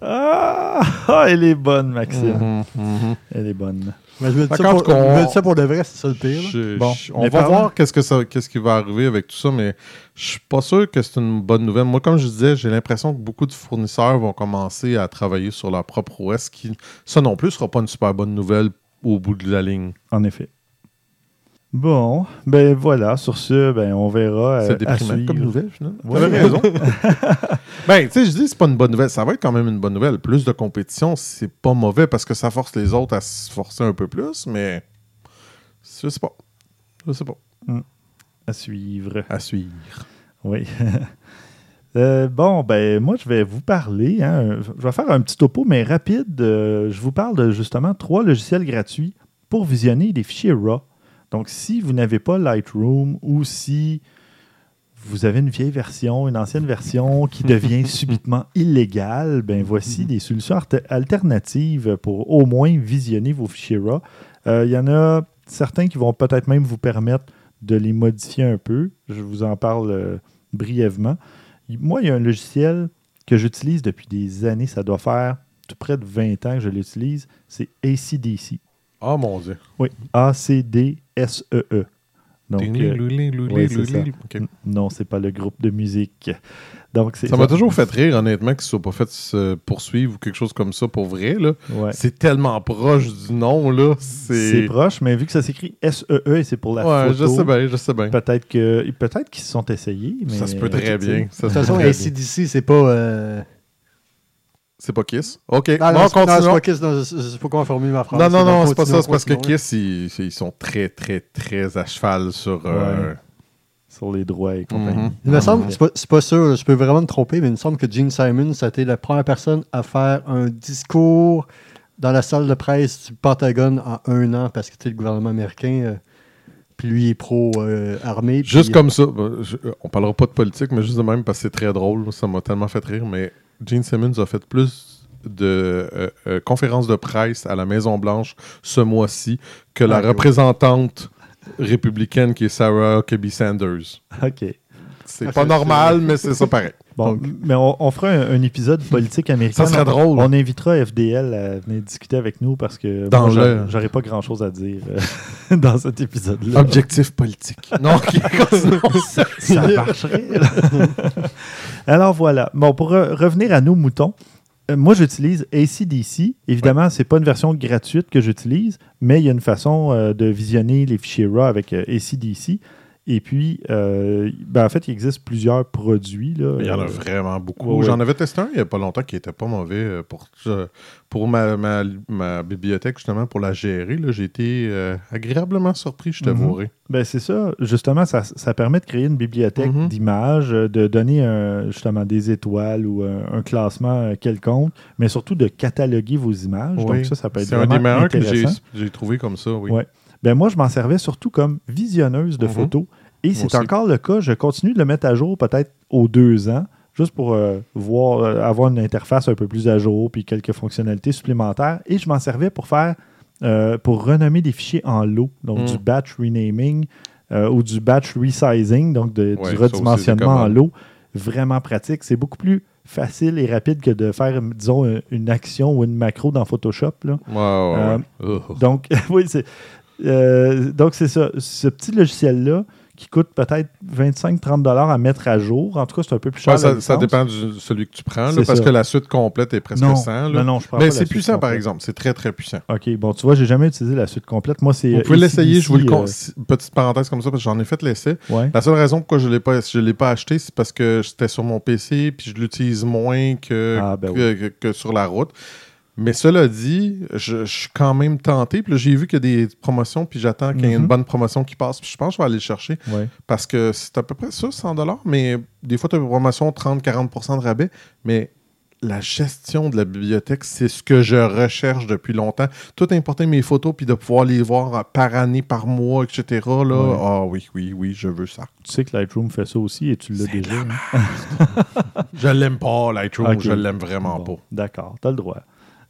Ah! Ah, elle est bonne, Maxime. Mhm, mhm. Elle est bonne. Mais je me dis ça, pour, ça pour de vrai, c'est ça le pire. là. Je- Bon, je- on mais va parlant- voir qu'est-ce que ça, qu'est-ce qui va arriver avec tout ça, mais je suis pas sûr que c'est une bonne nouvelle. Moi, comme je disais, j'ai l'impression que beaucoup de fournisseurs vont commencer à travailler sur leur propre OS, qui ça non plus sera pas une super bonne nouvelle au bout de la ligne. En effet. Bon, ben voilà, sur ce, ben on verra. C'est euh, à déprimant suivre. comme nouvelle, finalement. Ouais. T'avais raison. ben, tu sais, je dis c'est pas une bonne nouvelle. Ça va être quand même une bonne nouvelle. Plus de compétition, c'est pas mauvais parce que ça force les autres à se forcer un peu plus, mais je sais pas. Je sais pas. À suivre. À suivre. Oui. Euh, bon, ben moi, je vais vous parler. hein, je vais faire un petit topo, mais rapide. euh, je vous parle de justement trois logiciels gratuits pour visionner des fichiers RAW. Donc, si vous n'avez pas Lightroom ou si vous avez une vieille version, une ancienne version qui devient subitement illégale, ben voici des solutions alternatives pour au moins visionner vos fichiers RAW. Euh, Il y en a certains qui vont peut-être même vous permettre de les modifier un peu. Je vous en parle brièvement. Moi, il y a un logiciel que j'utilise depuis des années. Ça doit faire tout près de 20 ans que je l'utilise. C'est ACDC. Oh mon dieu. Oui, A-C-D-S-E-E. E Donc, euh, ça. Non, c'est pas le groupe de musique. Donc, c'est Ça m'a toujours fait rire, honnêtement, qu'ils ne soient pas fait se poursuivre ou quelque chose comme ça pour vrai. Ouais. C'est tellement proche du nom, là. C'est proche, mais vu que ça s'écrit S-E-E et c'est pour la Ouais, photo, je sais bien, je sais bien. peut-être que peut-être qu'ils se sont essayés. Mais, Ça se peut très bien. De toute peut façon. ACDC, c'est pas. Euh... C'est pas Kiss? OK, Ah, bon, non, c'est- non, pas Kiss, non, je sais pas comment formuler ma phrase. Non, non, non, c'est pas ça. C'est parce que. Kiss, ils, ils sont très, très, très à cheval sur. euh, sur les droits et compagnie. Mhm. Il me semble, c'est pas, c'est pas sûr, je peux vraiment me tromper, mais il me semble que Gene Simons a été la première personne à faire un discours dans la salle de presse du Pentagone en un an parce que tu sais, le gouvernement américain, euh, puis lui il est pro-armée. Juste comme ça. je- on parlera pas de politique, mais juste de même parce que c'est très drôle. Ça m'a tellement fait rire. Mais Gene Simmons a fait plus de euh, euh, conférences de presse à la Maison-Blanche ce mois-ci que la Ah, représentante républicaine qui est Sarah Huckabee Sanders. OK. C'est Ah, pas normal, mais c'est ça pareil. Bon, Donc- mais on, on fera un, un épisode politique américain. Ça serait drôle. On invitera FDL à venir discuter avec nous parce que Dans le- j'aurais pas grand chose à dire euh, dans cet épisode-là. Objectif politique. Non, ça, ça marcherait. Alors voilà. Bon, pour re- revenir à nos moutons, euh, moi j'utilise ACDC. Évidemment, c'est pas une version gratuite que j'utilise, mais il y a une façon euh, de visionner les fichiers RAW avec euh, ACDC. Et puis, euh, ben, en fait, il existe plusieurs produits. Là, Il y en a vraiment beaucoup. ouais, ouais. J'en avais testé un il n'y a pas longtemps qui était pas mauvais euh, pour, euh, pour ma, ma, ma bibliothèque, justement, pour la gérer. J'ai été euh, agréablement surpris, je t'avouerai. Ben c'est ça. Justement, ça, ça permet de créer une bibliothèque Mhm. d'images, de donner un- justement des étoiles ou un, un classement quelconque, mais surtout de cataloguer vos images. Oui. Donc ça, ça peut être C'est un des meilleurs que j'ai trouvé comme ça, oui. Ouais. Ben moi, je m'en servais surtout comme visionneuse de Mhm. photos. Et c'est encore le cas. Je continue de le mettre à jour peut-être aux deux ans, juste pour euh, voir, euh, avoir une interface un peu plus à jour, puis quelques fonctionnalités supplémentaires. Et je m'en servais pour faire, euh, pour renommer des fichiers en lot, donc Mm. du batch renaming ou du batch resizing, donc de- Ouais, du redimensionnement en lot. Vraiment pratique. C'est beaucoup plus facile et rapide que de faire, disons, une- action ou une macro dans Photoshop. Là. Ouais. Ugh. Donc, oui, c'est euh, donc c'est ça. Ce petit logiciel-là, qui coûte peut-être 25-30 dollars à mettre à jour. En tout cas, c'est un peu plus cher. Ouais, ça, dépend de celui que tu prends, là, parce que la suite complète est presque non, 100. là. non, non, je prends Mais c'est puissant, par exemple. C'est très, très puissant. OK, bon, tu vois, j'ai jamais utilisé la suite complète. Moi, c'est. Vous euh, pouvez l'essayer, je vous le ACDC, conseille. Petite parenthèse comme ça, parce que j'en ai fait l'essai. euh, ouais. La seule raison pourquoi je ne l'ai pas, je l'ai pas acheté, c'est parce que c'était sur mon PC puis je l'utilise moins que, Ah, ben que, que- que sur la route. Mais cela dit, je, je suis quand même tenté. Puis j'ai vu qu'il y a des promotions, puis j'attends qu'il y ait une Mhm. bonne promotion qui passe. Puis je pense que je vais aller le chercher ouais. parce que c'est à peu près ça, 100 mais des fois, tu as une promotion 30-40% de rabais. Mais la gestion de la bibliothèque, c'est ce que je recherche depuis longtemps. Tout importer mes photos puis de pouvoir les voir par année, par mois, etc. Là, Ouais. ah oui, oui, oui, je veux ça. Tu sais que Lightroom fait ça aussi et tu l'as déjà. la hein? Je l'aime pas, Lightroom. Ok. Je l'aime vraiment Bon, D'accord, t'as le droit.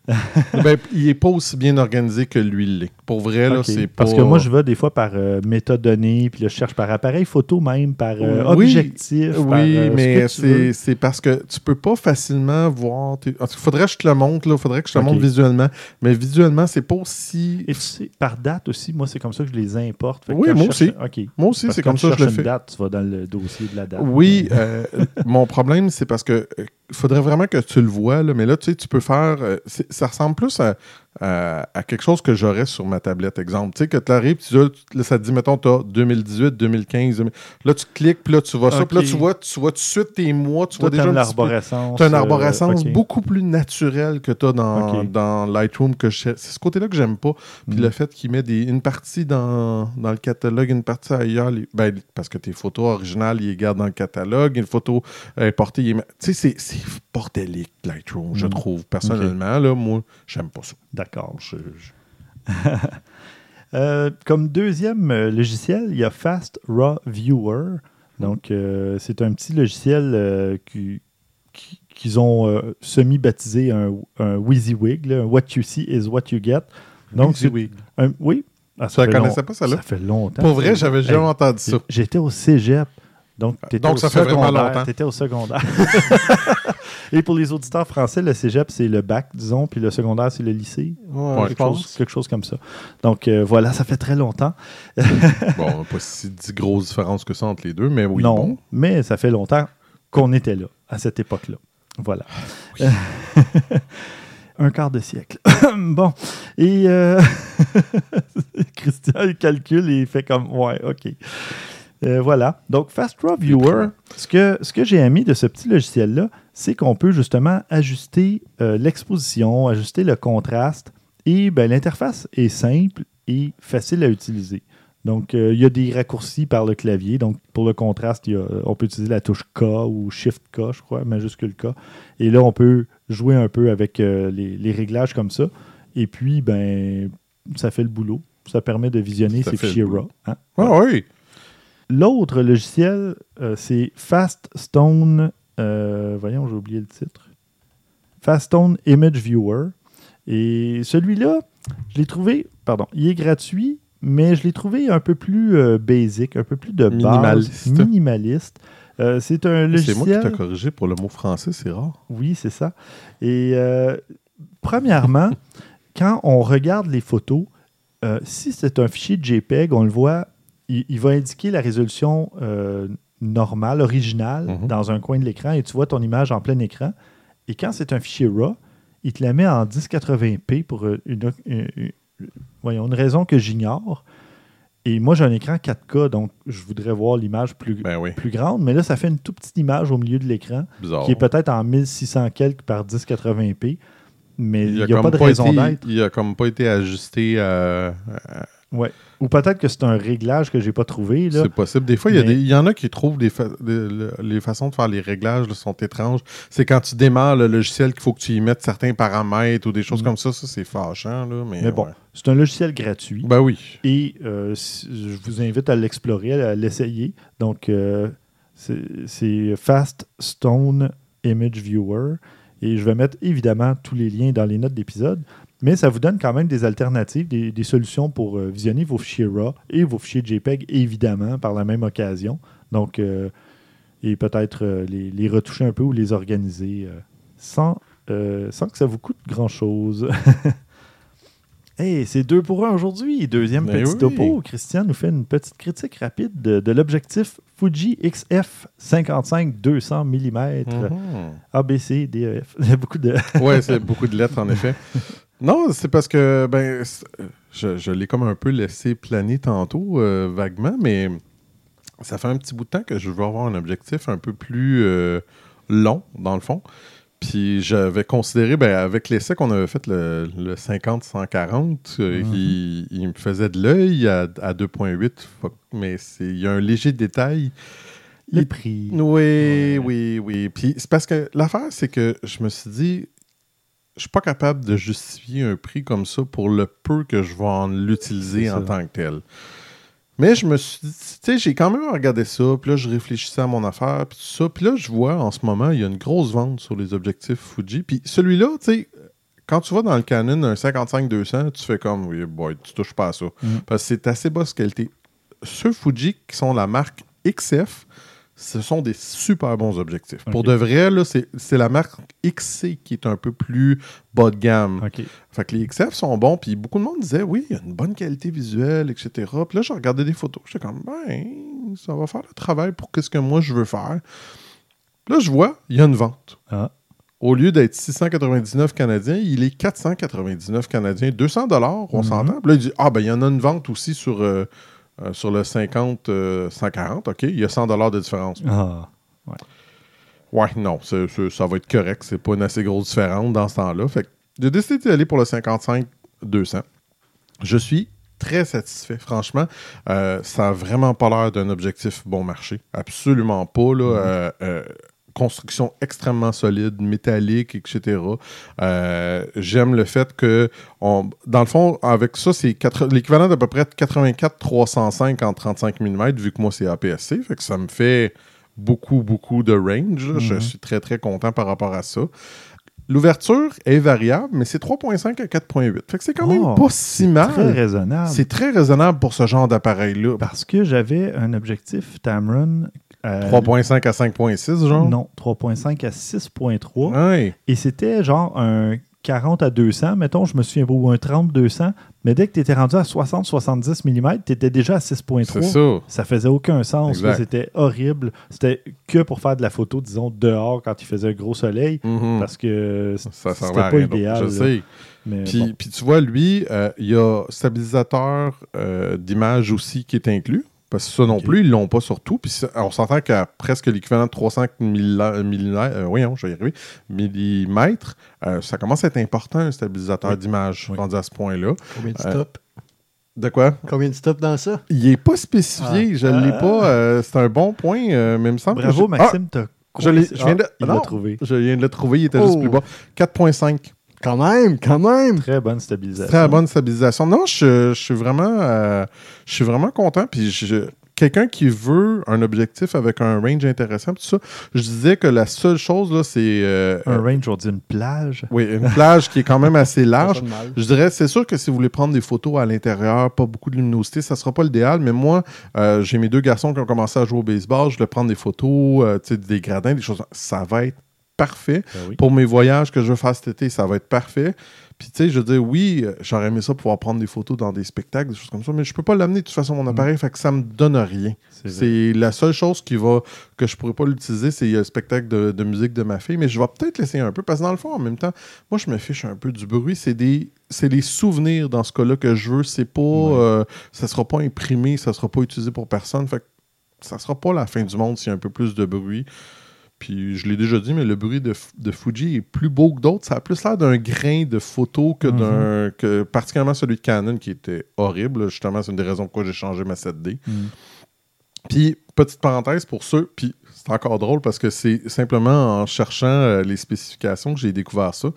Ben, il est pas aussi bien organisé que lui l'est. Pour vrai, là, c'est pas. Parce que moi, je vais des fois par euh, métadonnées, puis là, je cherche par appareil photo même, par euh, Oui, objectif. par, Oui, euh, ce mais c'est c'est parce que tu peux pas facilement voir. tes- Il faudrait que je te le montre, là. faudrait que je te le montre visuellement. Mais visuellement, c'est pas aussi. Et tu sais, par date aussi, moi, c'est comme ça que je les importe. Oui, moi cherche- aussi. Moi aussi, c'est comme ça que je le fais. date, tu vas dans le dossier de la date. Oui, euh, mon problème, c'est parce que il faudrait vraiment que tu le vois, là, mais là, tu sais, tu peux faire. Ça ressemble plus à, à- à quelque chose que j'aurais sur ma tablette. Exemple, tu sais, que tu arrives, tu là, ça te dit, mettons, tu as 2018, 2015. 2000. Là, tu cliques, puis là, tu vois ça, puis là, tu vois, tu vois tout de suite tes mois, tu Toi, vois déjà t'aimes un petit peu- l'arborescence. Tu as une euh, arborescence beaucoup plus naturelle que tu as dans, Lightroom. que C'est ce côté-là que j'aime pas. Puis Mm. le fait qu'il met des, une partie dans, dans le catalogue, une partie ailleurs. les- ben, parce que tes photos originales, il les garde dans le catalogue. Une photo importée, il les met- Tu sais, c'est- bordélique, Lightroom, je Mm. trouve. Personnellement, là, moi, j'aime pas ça. D'accord. je- je- Euh, comme deuxième euh, logiciel, il y a Fast Raw Viewer. Donc, euh, c'est un petit logiciel euh, qui- qui- qu'ils ont semi-baptisé un, un WYSIWYG, là, What You See is What You Get. Donc, c'est oui. un- oui. Ah, Ça fait connaissais long- pas, ça, là? Ça fait longtemps. Pour vrai, j'avais jamais Hey, entendu ça. J'étais au cégep. Donc, t'étais Donc, au ça fait vraiment longtemps. T'étais au secondaire. Et pour les auditeurs français, le cégep, c'est le bac, disons, puis le secondaire, c'est le lycée. Ouais, je quelque, pense. chose, quelque chose comme ça. Donc, euh, voilà, ça fait très longtemps. Bon, pas si dix grosses différences que ça entre les deux, mais oui. non, bon. mais ça fait longtemps qu'on était là, à cette époque-là. Voilà. Un quart de siècle. bon. Et euh, Christian, il calcule et il fait comme Ouais, OK. Euh, voilà. Donc, Fast Draw Viewer, ce que, ce que j'ai aimé de ce petit logiciel-là, c'est qu'on peut justement ajuster euh, l'exposition, ajuster le contraste. Et ben, l'interface est simple et facile à utiliser. Donc, euh, il y a des raccourcis par le clavier. Donc, pour le contraste, il y a- on peut utiliser la touche K ou Shift K, je crois, majuscule K. Et là, on peut jouer un peu avec les, les réglages comme ça. Et puis, ben, ça fait le boulot. Ça permet de visionner Ça ces fichiers. RAW. hein. Ah oui. L'autre logiciel, euh, c'est Faststone. euh, voyons, j'ai oublié le titre. Faststone Image Viewer. Et celui-là, je l'ai trouvé, pardon, il est gratuit, mais je l'ai trouvé un peu plus euh, basic, un peu plus de base, Minimaliste. minimaliste. Euh, c'est un C'est moi qui logiciel. t'ai corrigé pour le mot français, c'est rare. Oui, c'est ça. Et euh, premièrement, quand on regarde les photos, si c'est un fichier JPEG, on le voit, il, il va indiquer la résolution euh, normale, originale, Mhm. dans un coin de l'écran, et tu vois ton image en plein écran. Et quand c'est un fichier RAW, il te la met en 1080p pour euh, une, une- une- voyons, une raison que j'ignore. Et moi, j'ai un écran 4K, donc je voudrais voir l'image plus, Ben oui, plus grande, mais là, ça fait une toute petite image au milieu de l'écran qui est peut-être en 1600 quelques par 1080p, mais il n'y a, pas de raison d'être. Il a comme pas été ajusté à. à- Ouais. Ou peut-être que c'est un réglage que j'ai pas trouvé. C'est possible. Des fois, il y, Mais- y en a qui trouvent des fa- les façons de faire les réglages là, sont étranges. C'est quand tu démarres le logiciel qu'il faut que tu y mettes certains paramètres ou des choses Mm. comme ça. Ça, c'est fâchant. Là, mais Mais bon, ouais. c'est un logiciel gratuit. Ben oui. Et euh, je vous invite à l'explorer, à l'essayer. Donc, euh, c'est Fast Stone Image Viewer. Et je vais mettre évidemment tous les liens dans les notes d'épisode. Mais ça vous donne quand même des alternatives, des, des solutions pour euh, visionner vos fichiers RAW et vos fichiers JPEG, évidemment, par la même occasion. Donc, euh, et peut-être euh, les, les retoucher un peu ou les organiser sans, sans que ça vous coûte grand-chose. Hey, c'est deux pour un aujourd'hui. Deuxième Ben petit oui. topo. Christian nous fait une petite critique rapide de, de l'objectif Fuji XF 55-200 mm Mhm. ABC DEF. Il y a beaucoup de. ouais, c'est beaucoup de lettres, en effet. Non, c'est parce que ben je, je l'ai comme un peu laissé planer tantôt, euh, vaguement, mais ça fait un petit bout de temps que je veux avoir un objectif un peu plus euh, long, dans le fond. Puis j'avais considéré, ben, avec l'essai qu'on avait fait, le, le 50-140, euh, Mhm. il, il me faisait de l'œil à, à 2.8, fuck, mais c'est- il y a un léger détail. Le prix. Oui, oui, oui. Puis c'est parce que l'affaire, c'est que je me suis dit, je suis pas capable de justifier un prix comme ça pour le peu que je vais en l'utiliser en tant que tel. Mais je me suis dit, tu sais, j'ai quand même regardé ça, puis là, je réfléchissais à mon affaire, puis tout ça. Puis là, je vois en ce moment, il y a une grosse vente sur les objectifs Fuji. Puis celui-là, tu sais, quand tu vas dans le Canon, un 55-200, tu fais comme, oui, boy, tu touches pas à ça. Mhm. Parce que c'est assez basse qualité. Ceux Fuji qui sont la marque XF, ce sont des super bons objectifs. Pour de vrai, c'est la marque XC qui est un peu plus bas de gamme. Fait que les XF sont bons, puis beaucoup de monde disait oui, il y a une bonne qualité visuelle, etc. Puis là, je regardais des photos. J'étais comme, ben, ça va faire le travail pour qu'est-ce que moi je veux faire. Là, je vois, il y a une vente. Ah. Au lieu d'être 699 canadiens, il est 499 canadiens, 200 dollars, on Mhm. s'entend. Puis là, il dit, ah, ben, il y en a une vente aussi sur, euh, euh, sur le 50, euh, 140, OK, il y a 100 dollars de différence. Ah. Ouais, non, c'est- c'est- ça va être correct. C'est pas une assez grosse différence dans ce temps-là. Fait j'ai décidé d'y aller pour le 55-200. Je suis très satisfait, franchement. Euh, ça a vraiment pas l'air d'un objectif bon marché. Absolument pas. Là, Euh, euh, construction extrêmement solide, métallique, etc. Euh, J'aime le fait que, on- dans le fond, avec ça, c'est l'équivalent d'à peu près 84-305 en 35 mm, vu que moi, c'est APS-C. Fait que ça me fait beaucoup, beaucoup de range. Je Mhm. suis très, très content par rapport à ça. L'ouverture est variable, mais c'est 3.5 à 4.8. Fait que c'est quand même Oh, pas si mal. Très raisonnable. C'est très raisonnable pour ce genre d'appareil-là. Parce que j'avais un objectif Tamron. Euh, 3.5 à 5.6, genre? Non, 3.5 à 6.3. Ouais. Et c'était genre un 40 à 200, mettons, je me souviens pas, ou un 30-200. Mais dès que tu étais rendu à 60-70 mm, tu étais déjà à 6.3. C'est ça. Ça faisait aucun sens. C'était horrible. C'était que pour faire de la photo, disons, dehors quand il faisait un gros soleil. Mhm. Parce que Ça c'était pas rien idéal. Je sais. Mais Puis, bon. puis tu vois, lui, euh, il y a stabilisateur euh, d'image aussi qui est inclus. Parce que ça non plus, ils l'ont pas sur tout. Puis ça- on s'entend qu'à presque l'équivalent de 300 millimètres, euh, je vais y arriver, millimètres, euh, ça commence à être important, un stabilisateur Oui. d'image Oui. rendu à ce point-là. Combien de Euh, stops? De quoi? Combien de stops dans ça? Il n'est pas spécifié, je ne l'ai Ah. pas. euh, c'est un bon point, euh, mais il me semble Bravo, que... Maxime, t'as je je viens de- Ah, non. Ah, je viens de le trouver, il était juste plus bas. 4.5. Quand même, quand même! Très bonne stabilisation. Très bonne stabilisation. Non, je, je suis vraiment, euh, je suis vraiment content. Puis je- quelqu'un qui veut un objectif avec un range intéressant, tout ça, je disais que la seule chose là, c'est euh, Un range, on dit une plage. oui, une plage qui est quand même assez large. Je dirais, c'est sûr que si vous voulez prendre des photos à l'intérieur, pas beaucoup de luminosité, ça sera pas l'idéal. Mais moi, euh, j'ai mes deux garçons qui ont commencé à jouer au baseball. Je vais prendre des photos, euh, tu sais, des gradins, des choses. Ça va être parfait. Ben oui. Pour mes voyages que je veux faire cet été, ça va être parfait. Puis, tu sais, je veux dire, oui, euh, j'aurais aimé ça pouvoir prendre des photos dans des spectacles, des choses comme ça, mais je peux pas l'amener de toute façon, mon appareil, fait que ça me donne rien. C'est la seule chose qui va que je pourrais pas l'utiliser, c'est le spectacle de, de musique de ma fille, mais je vais peut-être l'essayer un peu, parce que dans le fond, en même temps, moi, je me fiche un peu du bruit. C'est des, c'est des souvenirs dans ce cas-là que je veux. C'est pas, Ouais. euh, ça sera pas imprimé, ça sera pas utilisé pour personne. Fait que ça sera pas la fin du monde s'il y a un peu plus de bruit. Puis je l'ai déjà dit, mais le bruit de, Fuji est plus beau que d'autres. Ça a plus l'air d'un grain de photo que Mhm. d'un. que particulièrement celui de Canon qui était horrible. Justement, c'est une des raisons pourquoi j'ai changé ma 7D. Mm. Puis, petite parenthèse pour ceux, puis c'est encore drôle parce que c'est simplement en cherchant euh, les spécifications que j'ai découvert ça.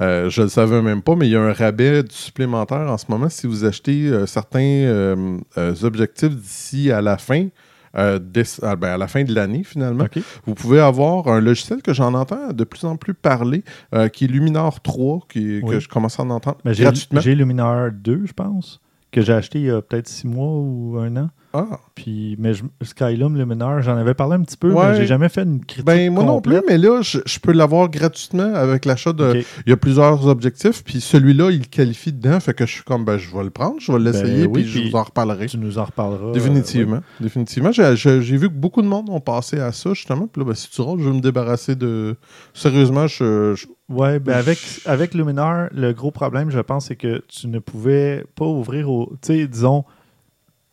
Euh, je ne le savais même pas, mais il y a un rabais supplémentaire en ce moment si vous achetez euh, certains objectifs d'ici à la fin. Euh, ah, ben, à la fin de l'année finalement, vous pouvez avoir un logiciel que j'en entends de plus en plus parler, euh, qui est Luminar 3, qui, que je commence à en entendre Ben, j'ai, gratuitement. j'ai Luminar 2, je pense, que j'ai acheté il y a peut-être six mois ou un an. Ah, Puis, mais je- Skylum Luminar, j'en avais parlé un petit peu, Ouais. mais j'ai jamais fait une critique ben moi non plus, mais là, je, je peux l'avoir gratuitement avec l'achat de. Il y a plusieurs objectifs, puis celui-là, il qualifie dedans, fait que je suis comme, ben, je vais le prendre, je vais l'essayer, Ben oui, puis je vous en reparlerai. Tu nous en reparleras. Définitivement. Définitivement. J'ai, vu que beaucoup de monde ont passé à ça, justement. Puis là, ben, si tu rôles, je vais me débarrasser de. Sérieusement, je. je- Ouais, ben avec, avec Luminar, le gros problème, je pense, c'est que tu ne pouvais pas ouvrir au. Tu sais, disons,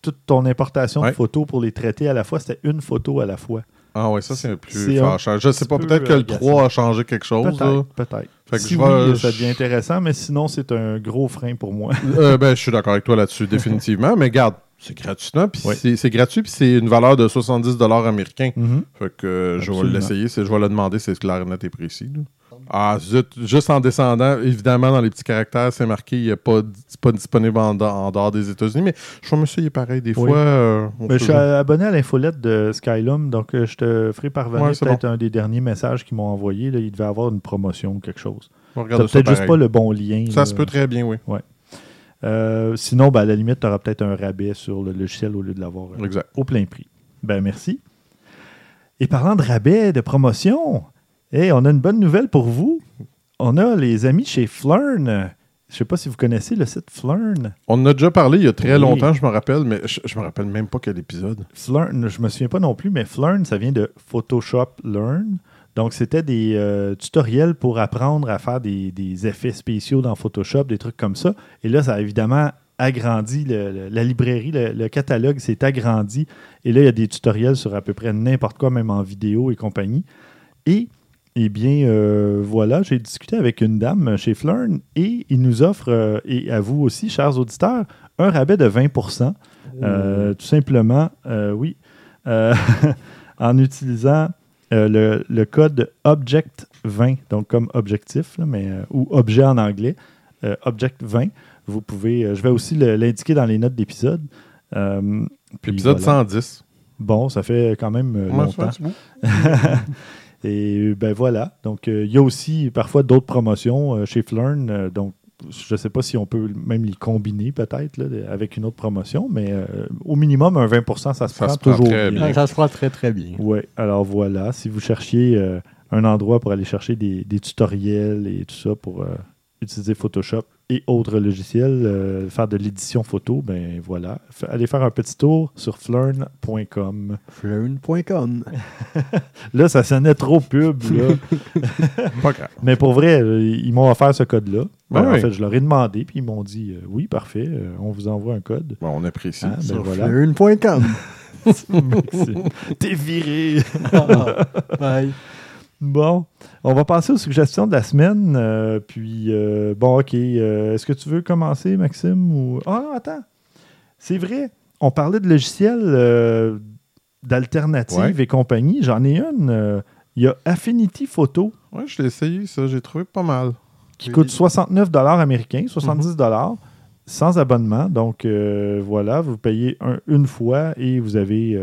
toute ton importation Ouais. de photos pour les traiter à la fois, c'était une photo à la fois. Ah ouais, ça, c'est plus fâchant. Je sais pas, peut-être peu que le agaçant. 3 a changé quelque chose. Peut-être, que si je oui, vais- ça devient intéressant, mais sinon, c'est un gros frein pour moi. Euh, ben, je suis d'accord avec toi là-dessus, définitivement. Mais garde, C'est gratuitement, puis Oui. c'est- gratuit, puis c'est une valeur de 70 américains. Mhm. Fait que euh, je vais l'essayer, je vais le demander, c'est clair, net et précis. là. Ah, zut, juste en descendant, évidemment, dans les petits caractères, c'est marqué, il n'est pas, pas disponible en, dehors- en dehors des États-Unis, mais je vais m'essayer pareil. Des Oui. fois, euh, Ben, je suis abonné à l'infolette de Skylum, donc euh, je te ferai parvenir Ouais, peut-être un des derniers messages qu'ils m'ont envoyé. Là, il devait avoir une promotion ou quelque chose. on T'as peut-être juste pas le bon lien. Ça là. se peut très bien, oui. Euh, sinon, ben, à la limite, tu auras peut-être un rabais sur le logiciel au lieu de l'avoir au plein prix. Ben merci. Et parlant de rabais, de promotion, hey, on a une bonne nouvelle pour vous. On a les amis chez Flurn. Je sais pas si vous connaissez le site Flurn. On en a déjà parlé il y a très Oui. longtemps, je me rappelle, mais je, je me rappelle même pas quel épisode. Flurn, je me souviens pas non plus, mais Flurn, ça vient de Photoshop Learn. Donc, c'était des euh, tutoriels pour apprendre à faire des, des effets spéciaux dans Photoshop, des trucs comme ça. Et là, ça a évidemment agrandi le- le- la librairie, le, le catalogue s'est agrandi. Et là, il y a des tutoriels sur à peu près n'importe quoi, même en vidéo et compagnie. Et, eh bien, euh, voilà, j'ai discuté avec une dame chez Flurn et il nous offre, euh, et à vous aussi, chers auditeurs, un rabais de 20% euh, tout simplement, euh, oui, en utilisant le, le code Object20, donc comme objectif, là, mais, ou objet en anglais, euh, Object20. Vous pouvez, je vais aussi l'indiquer dans les notes d'épisode. Épisode voilà. 110. Bon, ça fait quand même longtemps. Et euh, ben voilà. Donc, euh, il y a aussi parfois d'autres promotions euh, chez Flurn. euh, donc, je ne sais pas si on peut même les combiner peut-être avec une autre promotion, mais euh, au minimum, un 20 ça se Ça prend se prend toujours très bien. ça se fera très, très bien. Oui, alors voilà. Si vous cherchiez euh, un endroit pour aller chercher des, des tutoriels et tout ça pour euh, utiliser Photoshop et autres logiciels, euh, faire de l'édition photo, ben voilà. F- allez faire un petit tour sur flurn.com. Flurn.com. Là, ça sonnait trop pub, là. Pas grave. Mais pour vrai, euh, ils m'ont offert ce code-là. Ben, Ben en fait, je leur ai demandé, puis ils m'ont dit euh, oui, parfait, euh, on vous envoie un code. Bon, on apprécie. Ah, ben Sur voilà. Flurn.com. T'es viré! Bye. Bon, on va passer aux suggestions de la semaine. euh, puis, euh, bon, OK. euh, Est-ce que tu veux commencer, Maxime? Ou... Ah non, attends. C'est vrai. On parlait de logiciels d'alternatives Ouais. et compagnie. J'en ai une. Il y a Affinity Photo Ouais, je l'ai essayé, ça. J'ai trouvé pas mal. qui Oui. coûte 69 américains, 70 sans abonnement. Donc, euh, voilà, vous payez un- une fois et vous avez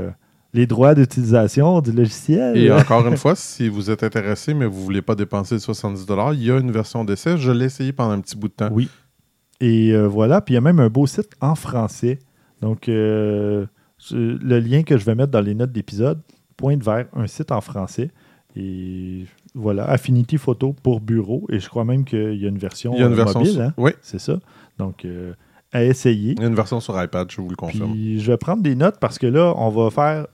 les droits d'utilisation du logiciel. Et encore une fois, si vous êtes intéressé, mais vous ne voulez pas dépenser 70 il y a une version d'essai. Je l'ai essayé pendant un petit bout de temps. Oui. Et euh, voilà, puis il y a même un beau site en français. Donc, euh, le lien que je vais mettre dans les notes d'épisode pointe vers un site en français. Et voilà, Affinity Photo pour bureau. Et je crois même qu'il y a une version, Il y a une euh, version mobile, sur- hein? Oui, c'est ça. Donc, euh, à essayer. il y a une version sur iPad, je vous le confirme. Puis je vais prendre des notes parce que là, on va faire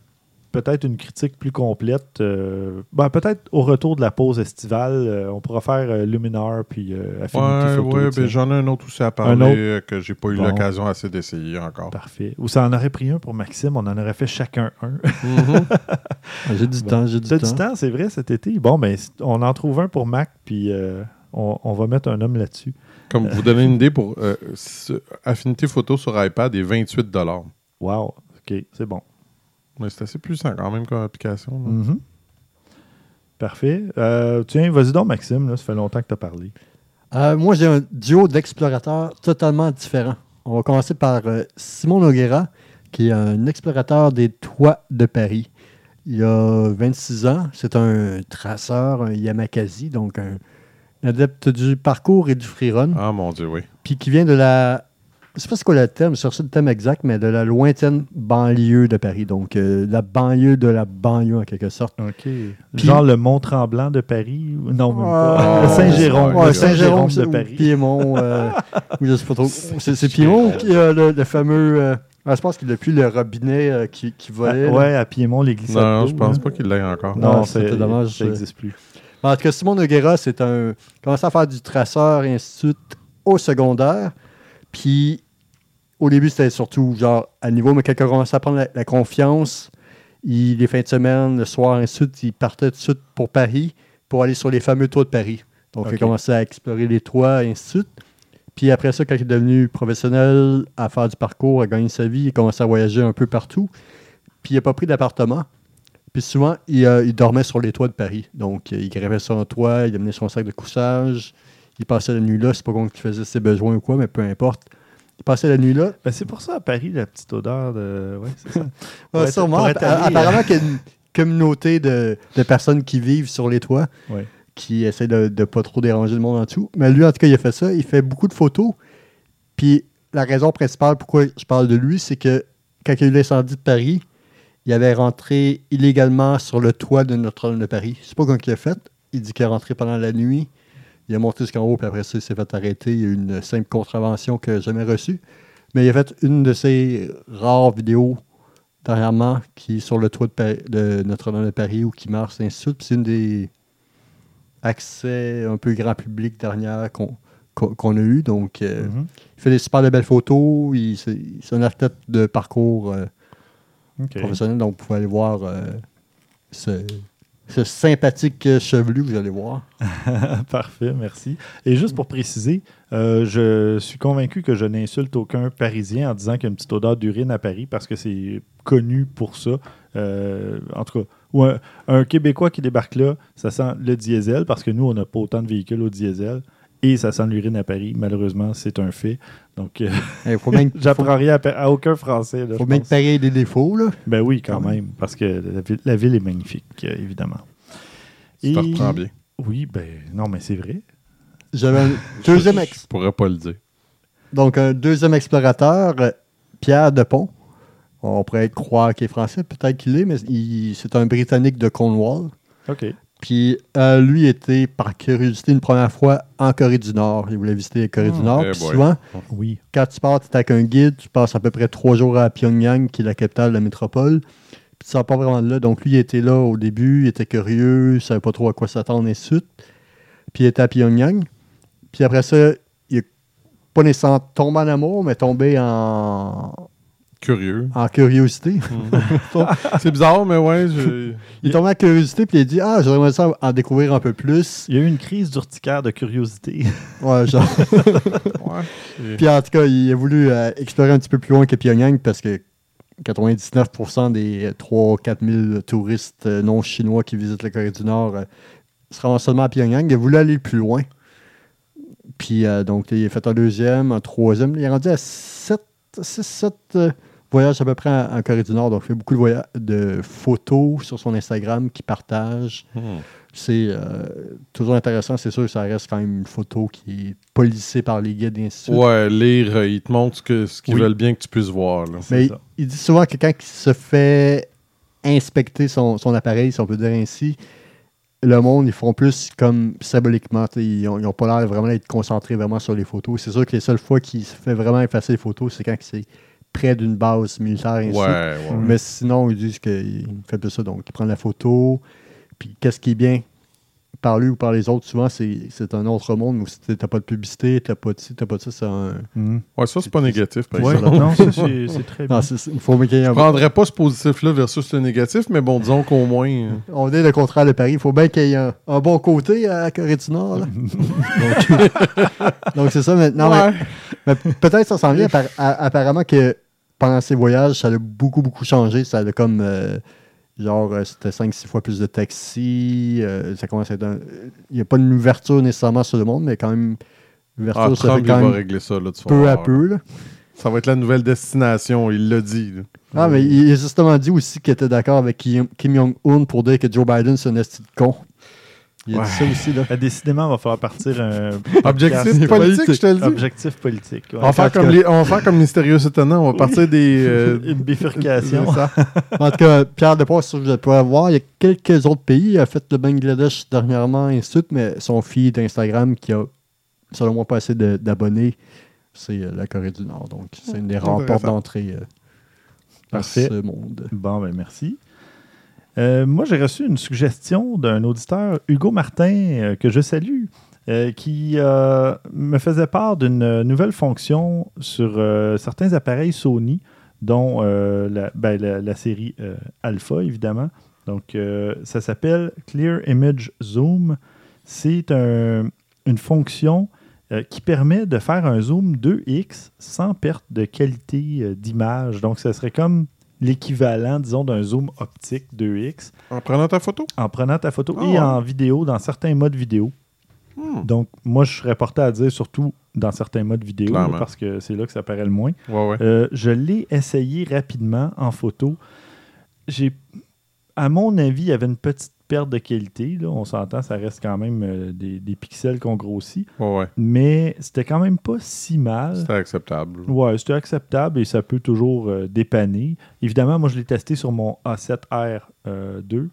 peut-être une critique plus complète. euh, ben, peut-être au retour de la pause estivale, euh, on pourra faire euh, Luminar puis euh, Affinity Ouais, Photo. ouais, ben, j'en ai un autre aussi à Un parler autre? que j'ai pas eu Bon. l'occasion assez d'essayer encore. Parfait. Ou ça en aurait pris un pour Maxime, on en aurait fait chacun un. Mhm. J'ai du Bon. temps, j'ai du T'as temps. du temps, c'est vrai, cet été? Bon, ben, on en trouve un pour Mac, puis euh, on, on va mettre un homme là-dessus. Comme vous donner une idée, pour euh, Affinité Photo sur iPad est 28 Wow, OK, c'est bon. Mais c'est assez puissant quand même comme application. là. Mhm. Parfait. Euh, tiens, vas-y donc, Maxime, là, ça fait longtemps que tu as parlé. Euh, moi, j'ai un duo d'explorateurs totalement différent. On va commencer par euh, Simon Noguera, qui est un explorateur des toits de Paris. Il a 26 ans. C'est un traceur, un Yamakasi, donc un adepte du parcours et du freerun. Ah mon dieu, oui. Puis qui vient de la. Je sais pas c'est quoi le thème, je le thème exact, mais de la lointaine banlieue de Paris. Donc, euh, la banlieue de la banlieue, en quelque sorte. OK. Genre le Mont-Tremblant de Paris? ou- Non, même pas. Ah, Le Saint-Jérôme. Ouais, Saint-Jérôme de ou Paris. Piémont. euh, ou je sais pas trop. C'est c'est Piémont qui a le, le fameux. euh, ah, je pense qu'il n'a plus le robinet euh, qui, qui Ah, volait. ouais, à Piémont, les glissades Non, d'eau, je pense hein. pas qu'il l'ait encore. Non, c'est c'était dommage, Ça n'existe plus. En tout cas, Simon Noguera, c'est un. Il commençait à faire du traceur et ainsi de suite au secondaire. Puis, au début, c'était surtout genre à niveau, mais quand il a commencé à prendre la, la confiance, il, les fins de semaine, le soir, ainsi de suite, il partait tout de suite pour Paris pour aller sur les fameux toits de Paris. Donc, il commencé à explorer les toits et ainsi de suite. Puis après ça, quand il est devenu professionnel à faire du parcours, à gagner sa vie, il a commencé à voyager un peu partout. Puis il n'a pas pris d'appartement. Puis souvent, il, euh, il dormait sur les toits de Paris. Donc, il gravait son toit, il amenait son sac de couchage. Il passait la nuit là. C'est pas qu'on faisait ses besoins ou quoi, mais peu importe. Il passait la nuit là. Ben, c'est pour ça, à Paris, la petite odeur de. Ouais, c'est ça. Ouais, sûrement. être allé, apparemment qu'il y a une communauté de, de personnes qui vivent sur les toits, Ouais. qui essaient de ne pas trop déranger le monde en dessous. Mais lui, en tout cas, il a fait ça. Il fait beaucoup de photos. Puis la raison principale pourquoi je parle de lui, c'est que quand il y a eu l'incendie de Paris, il avait rentré illégalement sur le toit de Notre-Dame de Paris. Je sais pas comment il a fait. Il dit qu'il est rentré pendant la nuit. Il a monté jusqu'en haut, puis après ça, il s'est fait arrêter. Il y a eu une simple contravention qu'il n'a jamais reçue. Mais il a fait une de ses rares vidéos dernièrement qui est sur le toit de, Notre-Dame de Paris ou qui marche, ainsi. Puis c'est une des accès un peu grand public dernière qu'on a eu. Donc, euh, Mhm. il fait des super de belles photos. Il- C'est un athlète de parcours euh, professionnel. Donc, vous pouvez aller voir euh, ce, ce sympathique chevelu, vous allez voir. Parfait, merci. Et juste pour préciser, euh, je suis convaincu que je n'insulte aucun Parisien en disant qu'il y a une petite odeur d'urine à Paris parce que c'est connu pour ça. Euh, en tout cas, ou un Québécois qui débarque là, ça sent le diesel parce que nous, on n'a pas autant de véhicules au diesel. Et ça sent l'urine à Paris. Malheureusement, c'est un fait. Donc, euh, Il faut, j'apprends rien à, aucun Français. là, faut bien que pareil des défauts. Là. Ben oui, quand Quand même. même, parce que la ville, la ville est magnifique, euh, évidemment. Tu te reprends bien. Oui, ben non, mais c'est vrai. J'avais un deuxième, ex- Je pourrais pas le dire. donc un deuxième explorateur, euh, Pierre Depont. On pourrait croire qu'il est français, peut-être qu'il est, mais il- c'est un Britannique de Cornwall. OK. Puis euh, lui était par curiosité une première fois en Corée du Nord. Il voulait visiter la Corée du Nord. Eh Puis souvent, Oui. quand tu pars, tu es avec un guide, tu passes à peu près trois jours à Pyongyang, qui est la capitale de la métropole. Puis tu sors pas vraiment de là. Donc lui, il était là au début, il était curieux, il savait pas trop à quoi s'attendre, et ainsi de suite. Puis il était à Pyongyang. Puis après ça, il est pas nécessairement tombé en amour, mais tombé en, Curieux. en curiosité. C'est bizarre, mais ouais. je- il est tombé en curiosité, puis il a dit Ah, j'aimerais ça en découvrir un peu plus. Il y a eu une crise d'urticaire de curiosité. Ouais, genre. Ouais. Puis en tout cas, il a voulu euh, explorer un petit peu plus loin que Pyongyang parce que 99% des 3-4 000 touristes euh, non chinois qui visitent la Corée du Nord euh, se rendent seulement à Pyongyang. Il a voulu aller plus loin. Puis euh, donc, il a fait un deuxième, un troisième. Il est rendu à 7, 6, 7 voyages à peu près en, en Corée du Nord. Donc, il fait beaucoup de, photos sur son Instagram qu'il partage. Hmm. C'est euh, toujours intéressant. C'est sûr que ça reste quand même une photo qui est policée par les guides et ainsi de suite. Ouais, lire, euh, ils te montrent ce qu'ils Oui. veulent bien que tu puisses voir. là. Mais il, il dit souvent que quand il se fait inspecter son, son appareil, si on peut dire ainsi, le monde, ils font plus comme symboliquement. Ils n'ont pas l'air vraiment d'être concentrés vraiment sur les photos. C'est sûr que les seules fois qu'il se fait vraiment effacer les photos, c'est quand c'est près d'une base militaire. et ainsi. Ouais, ouais. Mais sinon, ils disent qu'il fait plus ça. Donc, il prend la photo. Puis, qu'est-ce qui est bien par lui ou par les autres, souvent, c'est c'est un autre monde où tu n'as pas de publicité, tu n'as pas de ci, tu pas de ça. C'est un. Mhm. Ouais, ça, c'est pas négatif, par Ouais, exemple. non, ça, c'est très bien. Non, faut qu'il y ait Je prendrais pas ce positif-là versus le négatif, mais bon, disons qu'au moins. euh, On est le contraire de Paris. Il faut bien qu'il y ait un, un bon côté à la Corée du Nord. là. donc, donc, c'est ça maintenant. mais- ouais. Mais, peut-être ça s'en vient. apparemment que pendant ces voyages, ça a beaucoup, beaucoup changé. Ça a comme. euh, genre, euh, c'était 5-6 fois plus de taxis. euh, ça commence à être un- Il n'y a pas une ouverture nécessairement sur le monde, mais quand même. L'ouverture Ah, se fait quand va même régler ça, là, tu peu à peu. là. Ça va être la nouvelle destination, il l'a dit. là. Ah, mais il a justement dit aussi qu'il était d'accord avec Kim, Kim Jong-un pour dire que Joe Biden, c'est un esti de con. Il a Ouais. dit ça aussi, là. Ben, décidément, il va falloir partir un Objectif politique, je te le dis. Objectif politique. ouais. On va, faire comme les, on va faire comme Mystérieux Étonnant, on va partir des. euh, Une bifurcation. ça. En tout cas, Pierre sûr que vous pouvoir voir. Il y a quelques autres pays. Il a fait le Bangladesh dernièrement, et ainsi de suite, mais son feed Instagram qui a, selon moi, pas assez de- d'abonnés, c'est euh, la Corée du Nord. Donc, c'est une des rares Intéressant. portes d'entrée euh, dans Parfait. ce monde. Bon, ben merci. Euh, moi, j'ai reçu une suggestion d'un auditeur, Hugo Martin, euh, que je salue, euh, qui me faisait part d'une nouvelle fonction sur certains appareils Sony, dont la, ben, la- série Alpha, évidemment. Donc, ça s'appelle Clear Image Zoom. C'est un- une fonction qui permet de faire un zoom 2x sans perte de qualité d'image. Donc, ce serait comme l'équivalent, disons, d'un zoom optique 2x En prenant ta photo? en prenant ta photo Ah et ouais. en vidéo, dans certains modes vidéo. Hmm. Donc, moi, je serais porté à dire surtout dans certains modes vidéo, là, parce que c'est là que ça paraît le moins. Ouais, ouais. Euh, je l'ai essayé rapidement en photo. J'ai, à mon avis, il y avait une petite perte de qualité. Là. On s'entend, ça reste quand même euh, des, des pixels qu'on grossit. Ouais. Mais c'était quand même pas si mal. C'était acceptable. Ouais, c'était acceptable et ça peut toujours euh, dépanner. Évidemment, moi, je l'ai testé sur mon A7R euh, 2.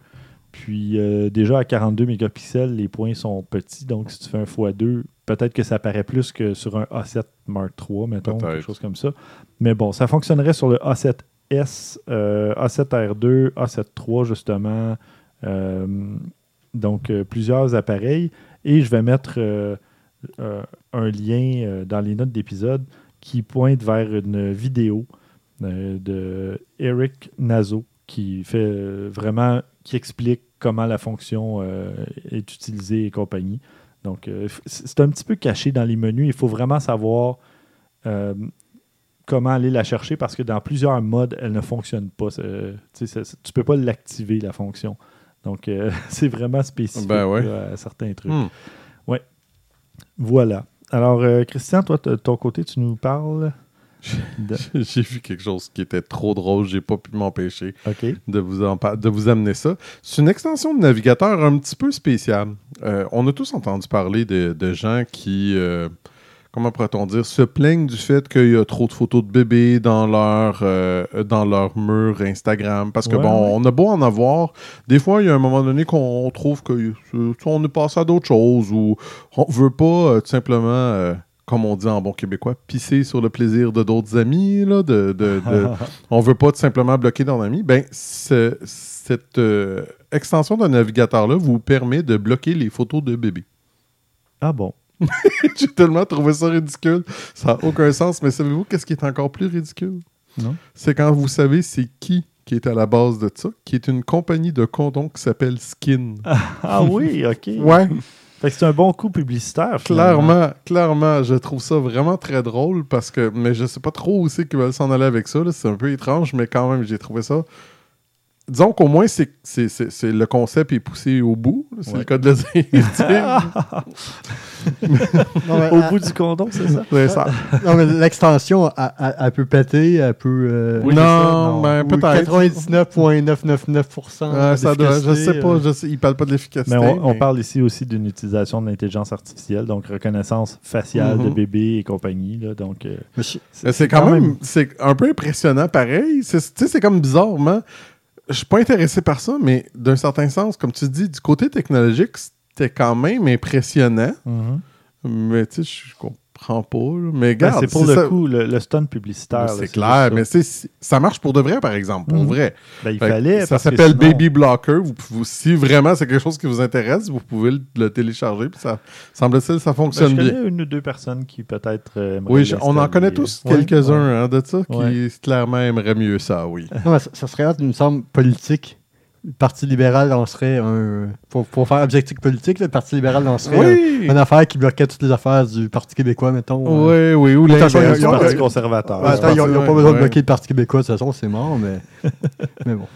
Puis déjà à 42 mégapixels, les points sont petits. Donc, si tu fais un x2, peut-être que ça paraît plus que sur un A7 Mark III, mettons, quelque chose comme ça. Mais bon, ça fonctionnerait sur le A7S, euh, A7R2, A7 III, justement. Euh, donc, euh, plusieurs appareils. Et je vais mettre euh, un lien dans les notes d'épisode qui pointe vers une vidéo de Eric Nazo qui fait vraiment, qui explique comment la fonction est utilisée et compagnie. Donc, c'est un petit peu caché dans les menus. Il faut vraiment savoir comment aller la chercher parce que dans plusieurs modes, elle ne fonctionne pas. Tu tu peux pas l'activer, la fonction. Donc, euh, c'est vraiment spécifique Ben ouais. là, à certains trucs. Hmm. Voilà. Alors, euh, Christian, toi, de ton côté, tu nous parles de... J'ai vu quelque chose qui était trop drôle, j'ai pas pu m'empêcher de vous, en de vous amener ça. C'est une extension de navigateur un petit peu spéciale. Euh, on a tous entendu parler de, de gens qui, comment pourrait-on dire, se plaignent du fait qu'il y a trop de photos de bébés dans leur, euh, dans leur mur Instagram? Parce que Ouais, bon, ouais. on a beau en avoir, des fois, il y a un moment donné qu'on trouve que euh, est passé à d'autres choses ou on veut pas euh, tout simplement... euh, comme on dit en bon québécois, pisser sur le plaisir de d'autres amis, là, de, de- de- on veut pas tout simplement bloquer ton ami, ben ce- cette extension de navigateur-là vous permet de bloquer les photos de bébés. ah bon? J'ai tellement trouvé ça ridicule. Ça n'a aucun sens, mais savez-vous qu'est-ce qui est encore plus ridicule? Non. C'est quand vous savez c'est qui qui est à la base de ça, qui est une compagnie de condoms qui s'appelle Skin. Ah oui, OK. Ouais, Fait que c'est un bon coup publicitaire. finalement. clairement, clairement, je trouve ça vraiment très drôle parce que, mais je sais pas trop où c'est qu'ils veulent s'en aller avec ça. C'est un peu étrange, mais quand même, j'ai trouvé ça. Disons qu'au moins, c'est, c'est, c'est- c'est- le concept est poussé au bout. là. C'est Ouais. le cas de le dire. Non, mais, Au euh, bout du condom, c'est ça? C'est ça. non, mais l'extension, elle, elle- elle peut péter, elle peut. euh, Oui, non, c'est ça, non. ben, peut-être. 99,999%. Ouais, ça doit, je sais pas, euh, je sais, il parle pas de l'efficacité. Mais on, on mais- parle ici aussi d'une utilisation de l'intelligence artificielle, donc reconnaissance faciale de Mhm. bébés et compagnie. Là, donc, euh, mais Mais c'est quand même, c'est un peu impressionnant pareil. C'est comme bizarrement. Je suis pas intéressé par ça, mais d'un certain sens, comme tu dis, du côté technologique, c'était quand même impressionnant. Mhm. Mais tu sais, je comprends pas. là. Mais Ben, regarde, c'est pour le ça- coup, le, le stun publicitaire. là, C'est clair, mais ça marche pour de vrai, par exemple, pour Mhm. vrai. Ben, il Fait fallait. ça s'appelle sinon- Baby Blocker. Vous, si vraiment c'est quelque chose qui vous intéresse, vous pouvez le, le télécharger. Puis ça semble-t-il, ça Ben, fonctionne je bien. connais une ou deux personnes qui peut-être. euh, Oui, je- on en connaît tous Ouais, quelques-uns ouais. hein, de ça qui Ouais. clairement aimeraient mieux ça, oui. Non, mais ça, ça serait, il me semble, politique. Le Parti libéral lancerait un. Pour, pour faire objectif politique, le Parti libéral lancerait Oui! un- une affaire qui bloquait toutes les affaires du Parti québécois, mettons. euh. Oui, oui, ou y a- Du Parti ouais. conservateur. Ouais, attends, ils n'ont pas besoin ouais. de bloquer le Parti québécois, de toute façon, c'est mort, mais. mais bon.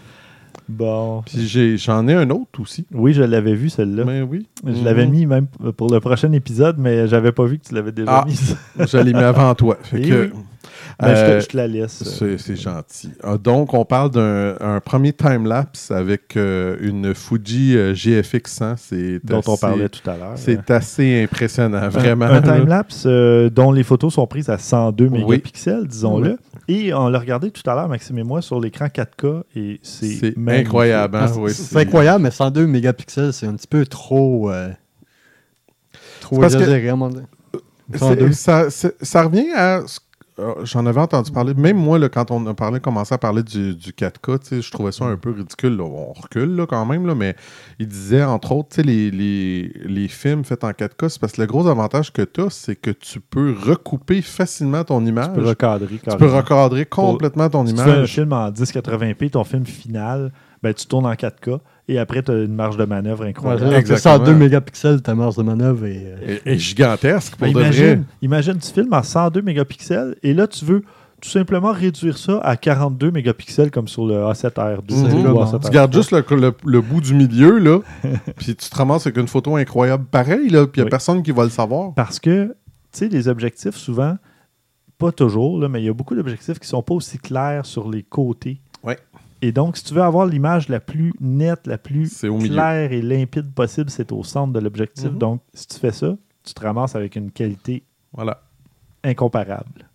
Bon. Puis j'ai- j'en ai un autre aussi. Oui, je l'avais vu, celle-là. Mais oui. Je l'avais Mhm. mis même pour le prochain épisode, mais j'avais pas vu que tu l'avais déjà Ah. mis. Je l'ai mis avant toi. Fait que, oui. Ben, je, euh, te, je te la laisse. C'est c'est gentil. Ah, donc, on parle d'un un premier time-lapse avec euh, une Fuji euh, GFX 100. C'est dont on assez- parlait tout à l'heure. C'est assez impressionnant, vraiment. Un, un timelapse euh, dont les photos sont prises à 102 Oui. mégapixels, disons-le. Et on l'a regardé tout à l'heure, Maxime et moi, sur l'écran 4K et c'est incroyable. hein? Ah, c'est- Oui, c'est incroyable, mais 102 mégapixels, c'est un petit peu trop. euh, trop que- exagéré, à mon avis. C'est- 102. Ça, ça revient à. ce- euh, J'en avais entendu parler. Même moi, là, quand on a parlé, commencé à parler du, du 4K, tu sais, je trouvais ça un peu ridicule. là. On recule là, quand même, là, mais il disait, entre autres, les, les, les films faits en 4K, c'est parce que le gros avantage que tu as, c'est que tu peux recouper facilement ton image. Tu peux recadrer. Tu peux recadrer complètement ton Si tu fais un image. film en 1080p, ton film final, ben, tu tournes en 4K Et après, tu as une marge de manœuvre Ouais, incroyable. c'est Exactement. 102 mégapixels, ta marge de manœuvre est. euh, gigantesque pour Ben, de vrai. imagine, tu filmes en 102 mégapixels et là, tu veux tout simplement réduire ça à 42 mégapixels comme sur le A7R2 Mhm. ou Vraiment. A7R3. Tu gardes juste le, le- le bout du milieu, là, puis tu te ramasses avec une photo incroyable pareil, là, puis il n'y a Oui. personne qui va le savoir. Parce que, tu sais, les objectifs, souvent, pas toujours, là, mais il y a beaucoup d'objectifs qui sont pas aussi clairs sur les côtés. Ouais. Et donc, si tu veux avoir l'image la plus nette, la plus claire et limpide possible, c'est au centre de l'objectif. Mhm. Donc, si tu fais ça, tu te ramasses avec une qualité Voilà. incomparable.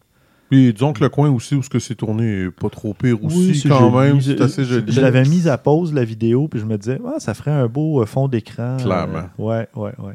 Puis disons que le coin aussi où ce que c'est tourné est pas trop pire aussi, c'est quand joli. même. C'est assez joli. Je l'avais mise à pause, la vidéo, puis je me disais, ah, ça ferait un beau euh, fond d'écran. Clairement. Euh, ouais, ouais, ouais.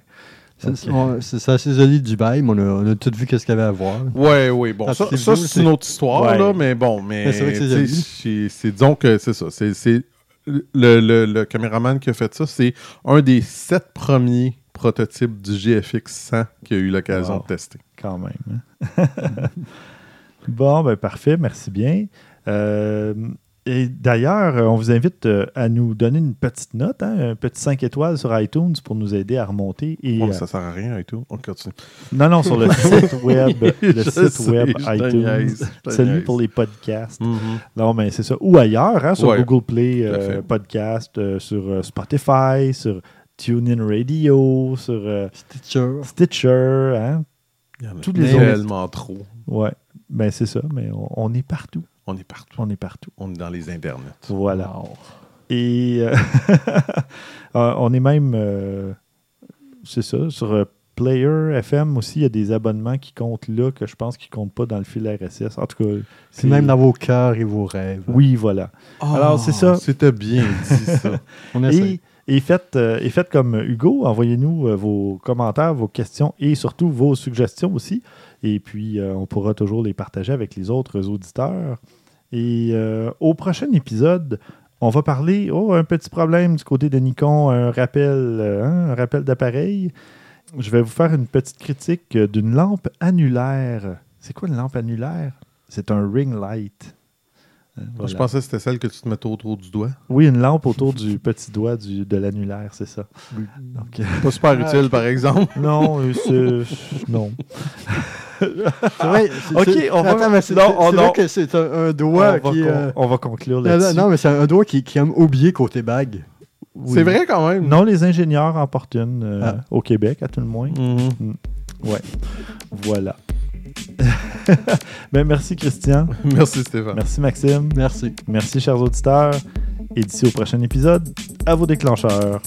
C'est assez joli Dubaï, mais on a, on a tout vu qu'est-ce qu'il y avait à voir. Ouais, oui, bon, ça, c'est ça, vidéo, c'est une autre histoire, Ouais. là, mais bon, mais, Mais c'est vrai que c'est c'est- c'est- disons que c'est ça, c'est c'est- le, le, le caméraman qui a fait ça, c'est un des sept premiers prototypes du GFX 100 qu'il a eu l'occasion Wow. de tester. Quand même. hein. bon, ben parfait, merci bien. Euh, et d'ailleurs, euh, on vous invite euh, à nous donner une petite note, hein, un petit 5 étoiles sur iTunes pour nous aider à remonter. Et, Bon, euh, ça sert à rien et tout. On continue. non, non, sur le site web, le site sais, web iTunes, celui pour les podcasts. Mhm. Non, mais c'est ça. Ou ailleurs, hein, sur Ouais, Google Play euh. Podcast, euh, sur euh, Spotify, sur TuneIn Radio, sur euh, Stitcher. Stitcher, hein. Il y en a Tous les autres. tellement trop. Ouais, ben c'est ça, mais on, on est partout. On est partout. On est partout. On est dans les internets. Voilà. Et euh, euh, on est même, euh, c'est ça, sur Player FM aussi, il y a des abonnements qui comptent là que je pense qu'ils comptent pas dans le fil RSS. En tout cas, C'est même dans vos cœurs et vos rêves. Oui, voilà. Alors, c'est ça. Ah, C'était bien dit, ça. On essaie. Et, et faites, euh, et faites comme Hugo, envoyez-nous euh, vos commentaires, vos questions et surtout vos suggestions aussi. Et puis, euh, on pourra toujours les partager avec les autres auditeurs. Et euh, au prochain épisode, on va parler, oh, un petit problème du côté de Nikon, un rappel, euh, hein, un rappel d'appareil. Je vais vous faire une petite critique d'une lampe annulaire. C'est quoi une lampe annulaire? C'est un ring light. Euh, Je pensais que c'était celle que tu te mettais autour du doigt. Oui, une lampe autour du petit doigt du- de l'annulaire, c'est ça. Donc, euh, Pas super utile, par exemple. non, c'est. Non. C'est vrai. c'est- Ok, on va- Attends, c'est non, c'est on- vrai non. que c'est un, un On doigt va, qui. con- euh, on va conclure non, là-dessus. non, mais c'est un doigt qui, qui aime oublier côté bague. Oui. C'est vrai quand même. Non, les ingénieurs en portent une euh, Ah. au Québec, à tout le moins. Mhm. Ouais. Voilà. ben, merci, Christian. Merci Stéphane. Merci, Maxime. Merci. Merci, chers auditeurs. Et d'ici au prochain épisode, à vos déclencheurs.